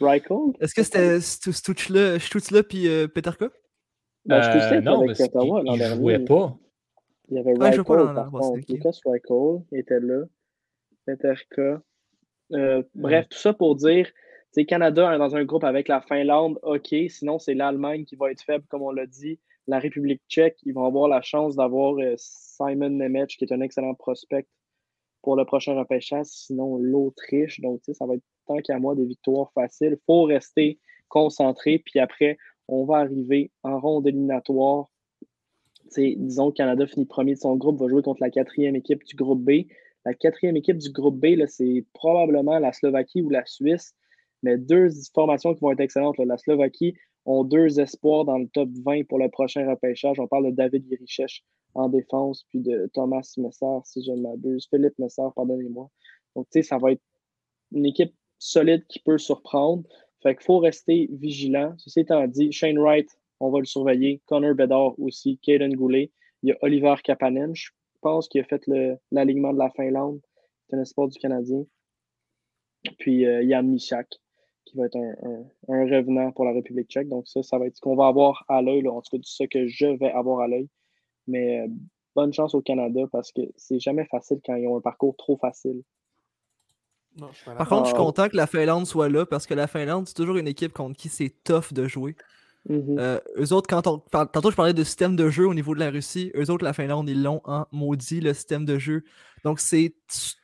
Reichel? Est-ce que c'était Stu- Stutzla puis euh, Peterka? Ben, sais, Euh, non, parce Ottawa l'an ne dernier. jouait pas. Il y avait Ah, il pas par contre. c'est. Lucas Reichel était là. Peterka. Euh, bref, tout ça pour dire, sais, Canada est dans un groupe avec la Finlande, OK. Sinon, c'est l'Allemagne qui va être faible, comme on l'a dit. La République tchèque, ils vont avoir la chance d'avoir euh, Simon Nemec, qui est un excellent prospect pour le prochain repêchage. Sinon, l'Autriche. Donc, ça va être tant qu'à moi des victoires faciles. Il faut rester concentré. Puis après, on va arriver en ronde éliminatoire. Disons que Canada finit premier de son groupe, va jouer contre la quatrième équipe du groupe B. La quatrième équipe du groupe B, c'est probablement la Slovaquie ou la Suisse, mais deux formations qui vont être excellentes. La Slovaquie ont deux espoirs dans le top 20 pour le prochain repêchage. On parle de David Yerichech en défense, puis de Thomas Messard, si je ne m'abuse. Philippe Messard, pardonnez-moi. Donc, tu sais, ça va être une équipe solide qui peut surprendre. Fait qu'il faut rester vigilant. Ceci étant dit, Shane Wright, on va le surveiller. Connor Bedard aussi. Kaden Goulet. Il y a Oliver Kapanen, je pense, qui a fait l'alignement de la Finlande. C'est un espoir du Canadien. Puis euh, Yann Michak, qui va être un, un- un revenant pour la République tchèque. Donc ça, ça va être ce qu'on va avoir à l'œil, en tout cas, ce que je vais avoir à l'œil. Mais euh, bonne chance au Canada parce que c'est jamais facile quand ils ont un parcours trop facile. Non, je suis pas Par contre, je suis content que la Finlande soit là parce que la Finlande, c'est toujours une équipe contre qui c'est tough de jouer. Mhm. Euh, eux autres, quand on. Tantôt, je parlais de système de jeu au niveau de la Russie. Eux autres, la Finlande, ils l'ont en maudit, le système de jeu. Donc, c'est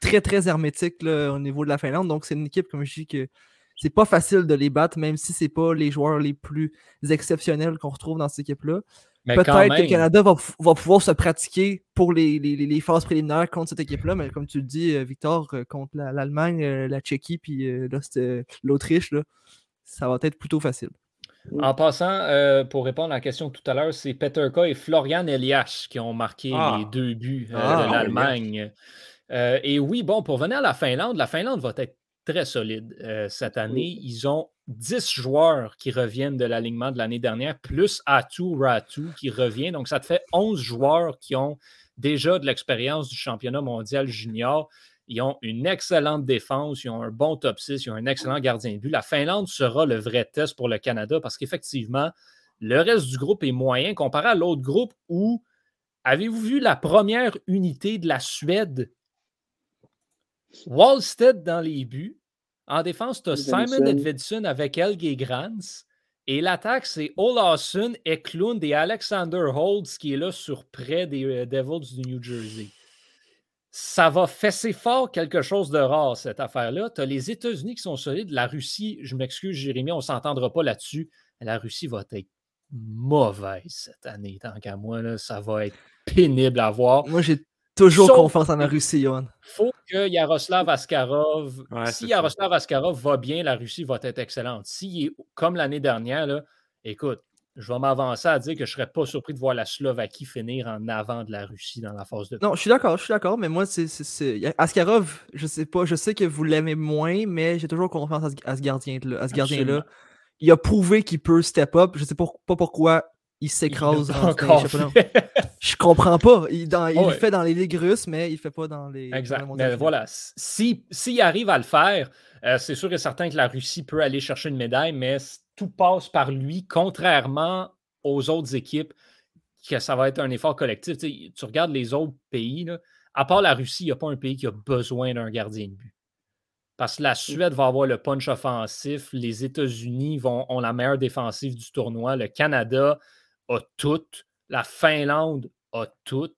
très, très hermétique là, au niveau de la Finlande. Donc, c'est une équipe, comme je dis, que c'est pas facile de les battre, même si c'est pas les joueurs les plus exceptionnels qu'on retrouve dans cette équipe-là. Peut-être que le Canada va, va pouvoir se pratiquer pour les, les- les- les phases préliminaires contre cette équipe-là, mais comme tu le dis, euh, Victor, euh, contre la- l'Allemagne, euh, la Tchéquie, puis l'Autriche, là, ça va être plutôt facile. En passant, euh, pour répondre à la question de tout à l'heure, c'est Peterka et Florian Elias qui ont marqué Ah. les deux buts euh, Ah, de l'Allemagne. Euh, et oui, bon, pour venir à la Finlande, la Finlande va être très solide euh, cette année. Ils ont 10 joueurs qui reviennent de l'alignement de l'année dernière, plus Atu Ratu qui revient. Donc, ça te fait 11 joueurs qui ont déjà de l'expérience du championnat mondial junior. Ils ont une excellente défense, ils ont un bon top 6, ils ont un excellent gardien de but. La Finlande sera le vrai test pour le Canada parce qu'effectivement, le reste du groupe est moyen comparé à l'autre groupe où avez-vous vu la première unité de la Suède? Wallstead dans les buts. En défense, tu as Simon. Edvidson avec Helge Grans. Et l'attaque, c'est Olasun, Eklund et Alexander Holtz qui est là sur près des euh, Devils du New Jersey. Ça va fesser fort quelque chose de rare, cette affaire-là. Tu as les États-Unis qui sont solides. La Russie, je m'excuse, Jérémy, on ne s'entendra pas là-dessus. La Russie va être mauvaise cette année, tant qu'à moi. Là, ça va être pénible à voir. Moi, j'ai Toujours Sauf- confiance en la Russie, Johan. faut que Yaroslav Askarov, Ouais, si Yaroslav Askarov va bien, la Russie va être excellente. S'il est comme l'année dernière, là, écoute, je vais m'avancer à dire que je ne serais pas surpris de voir la Slovaquie finir en avant de la Russie dans la phase de Non, je suis d'accord, je suis d'accord, mais moi, c'est. Askarov, je sais pas, je sais que vous l'aimez moins, mais j'ai toujours confiance à ce, à ce gardien-là. à ce gardien-là. Absolument. Il a prouvé qu'il peut step up. Je sais pas, pas pourquoi il Il s'écrase. encore. Je comprends pas. Il, dans- il Oh, le fait dans les ligues russes, mais il le fait pas dans les. dans Exact. mondial Mais voilà, si- s'il arrive à le faire, euh, c'est sûr et certain que la Russie peut aller chercher une médaille, mais tout passe par lui, contrairement aux autres équipes, que ça va être un effort collectif. Tu, regardes les autres pays, là, à part la Russie, il n'y a pas un pays qui a besoin d'un gardien de but. Parce que la Suède va avoir le punch offensif, les États-Unis ont la meilleure défensive du tournoi, le Canada a tout, la Finlande a tout.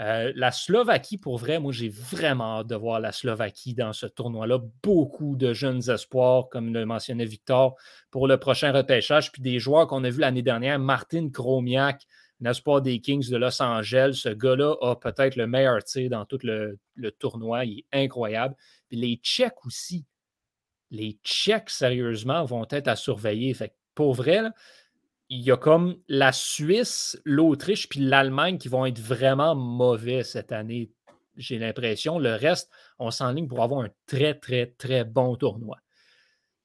Euh, la Slovaquie, pour vrai, moi, j'ai vraiment hâte de voir la Slovaquie dans ce tournoi-là. Beaucoup de jeunes espoirs, comme le mentionnait Victor, pour le prochain repêchage. Puis des joueurs qu'on a vus l'année dernière, Martin Kromiak, un espoir des Kings de Los Angeles. Ce gars-là a peut-être le meilleur tir dans tout le, tournoi. Il est incroyable. Les Tchèques aussi. Les Tchèques, sérieusement, vont être à surveiller. Fait pour vrai, là, il y a comme la Suisse, l'Autriche puis l'Allemagne qui vont être vraiment mauvais cette année, j'ai l'impression. Le reste, on s'enligne pour avoir un très, très, très bon tournoi.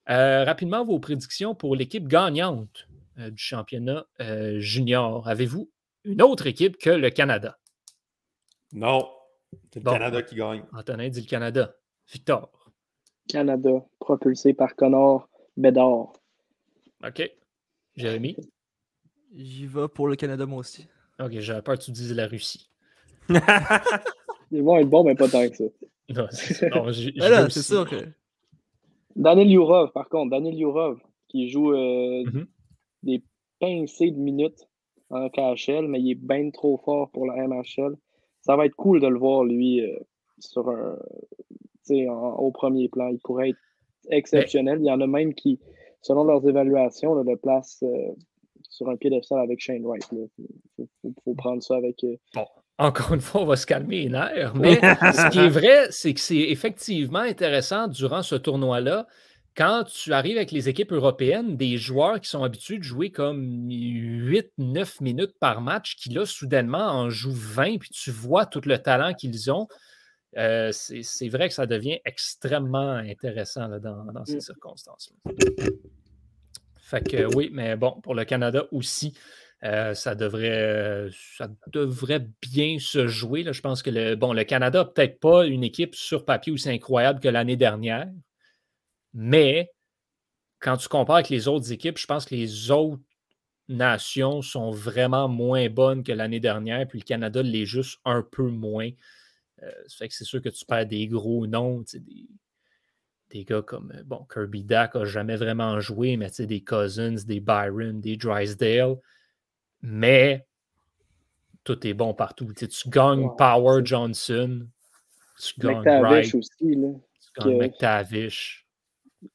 Euh, rapidement, vos prédictions pour l'équipe gagnante euh, du championnat euh, junior. Avez-vous une autre équipe que le Canada? Non. C'est le Bon. Canada qui gagne. Antonin dit le Canada. Victor. Canada, propulsé par Connor Bedard. OK. Jérémy? J'y vais pour le Canada, moi aussi. OK, j'avais peur que tu dises la Russie. Ils vont être bons, mais pas tant que ça. Non, c'est ça. Non, j'y- j'y Mais là, vais c'est aussi. sûr que. Daniel Yurov, par contre, Daniel Yurov, qui joue euh, Mhm. des pincées de minutes en KHL, mais il est bien trop fort pour la MHL. Ça va être cool de le voir, lui, euh, sur un, tu sais, en- au premier plan. Il pourrait être exceptionnel. Il y en a même qui, selon leurs évaluations, là, le placent euh, sur un piédestal avec Shane Wright. Il faut, faut- faut prendre ça avec. euh, Encore une fois, on va se calmer les nerfs. Mais ce qui est vrai, c'est que c'est effectivement intéressant durant ce tournoi-là, quand tu arrives avec les équipes européennes, des joueurs qui sont habitués de jouer comme 8-9 minutes par match, qui là, soudainement, en jouent 20, puis tu vois tout le talent qu'ils ont. euh, c'est vrai que ça devient extrêmement intéressant là, dans, dans ces Mm. circonstances-là. Fait que oui, mais bon, pour le Canada aussi, euh, ça, devrait, ça devrait bien se jouer. là. Je pense que le, bon, le Canada n'a peut-être pas une équipe sur papier aussi incroyable que l'année dernière, mais quand tu compares avec les autres équipes, je pense que les autres nations sont vraiment moins bonnes que l'année dernière, puis le Canada l'est juste un peu moins. Euh, ça fait que c'est sûr que tu perds des gros noms, des, des gars comme euh, bon, Kirby Dack n'a jamais vraiment joué, mais tu sais, des Cousins, des Byron, des Drysdale. Mais tout est bon partout. Tu, sais, tu gagnes Power Johnson, tu gagnes McTavish Wright, aussi, là. tu gagnes que- McTavish.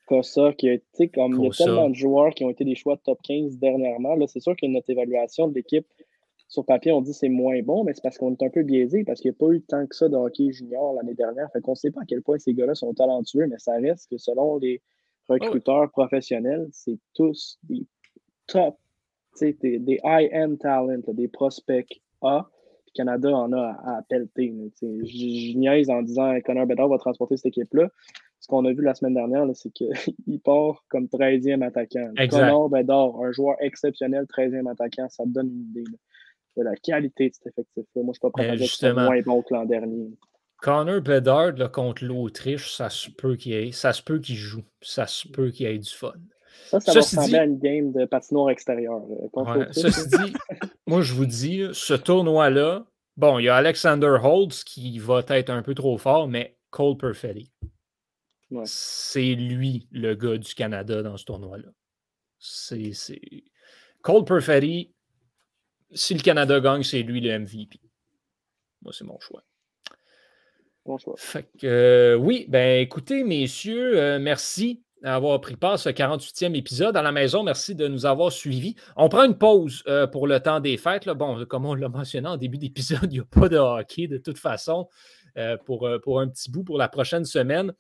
Kossa, qui a comme il y a Kossa. tellement de joueurs qui ont été des choix de top 15 dernièrement. Là, c'est sûr que notre évaluation de l'équipe sur papier, on dit c'est moins bon, mais c'est parce qu'on est un peu biaisé, parce qu'il n'y a pas eu tant que ça de hockey junior l'année dernière. Fait qu'on ne sait pas à quel point ces gars-là sont talentueux, mais ça reste que selon les recruteurs professionnels, c'est tous des top, des, des high-end talents, des prospects A. Puis Canada en a à, à pelleter. Je, je niaise en disant que Connor Bedard va transporter cette équipe-là ce qu'on a vu la semaine dernière, c'est qu'il part comme 13e attaquant. Exact. Connor Bedard, un joueur exceptionnel, 13e attaquant, ça te donne une idée là, de la qualité de cet effectif-là. Moi, je ne suis pas prêt à dire que c'est moins bon que l'an dernier. Connor Bedard là, contre l'Autriche, ça se peut qu'il ait- ça se peut qu'il joue. Ça se peut qu'il ait du fun. Ça, ça Ceci va ressembler dit- à une game de patinoire extérieure. euh, contre Ouais, l'Autriche, Ceci dit, moi je vous dis, ce tournoi-là, bon, il y a Alexander Holtz qui va être un peu trop fort, mais Cole Perfetti. Ouais. C'est lui le gars du Canada dans ce tournoi-là. C'est- Cole Perfetti, si le Canada gagne, c'est lui le MVP. Moi, c'est mon choix. Bon choix. Fait que, euh, oui, ben écoutez, messieurs, euh, merci d'avoir pris part à ce 48e épisode à la maison. Merci de nous avoir suivis. On prend une pause pour le temps des fêtes. Bon, comme on l'a mentionné en début d'épisode, il n'y a pas de hockey de toute façon pour, pour un petit bout pour la prochaine semaine.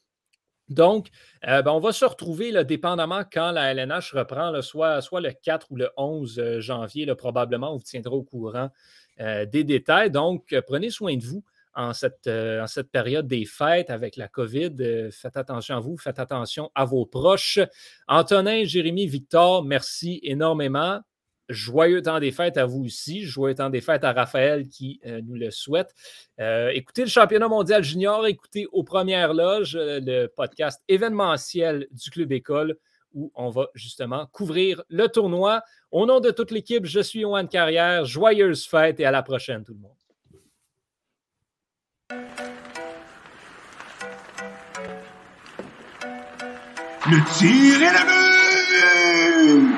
Donc, ben, on va se retrouver dépendamment quand la LNH reprend, soit, soit, le 4 ou le 11 janvier, probablement. On vous tiendra au courant des détails. Donc, prenez soin de vous en cette, euh, en cette période des fêtes avec la COVID. Euh, faites attention à vous, faites attention à vos proches. Antonin, Jérémy, Victor, merci énormément. Joyeux temps des fêtes à vous aussi. Joyeux temps des fêtes à Raphaël qui euh, nous le souhaite. écoutez le championnat mondial junior, écoutez aux premières loges le podcast événementiel du Club École où on va justement couvrir le tournoi. Au nom de toute l'équipe, je suis Yohan Carrière. Joyeuses fêtes et à la prochaine tout le monde. Le tir le but!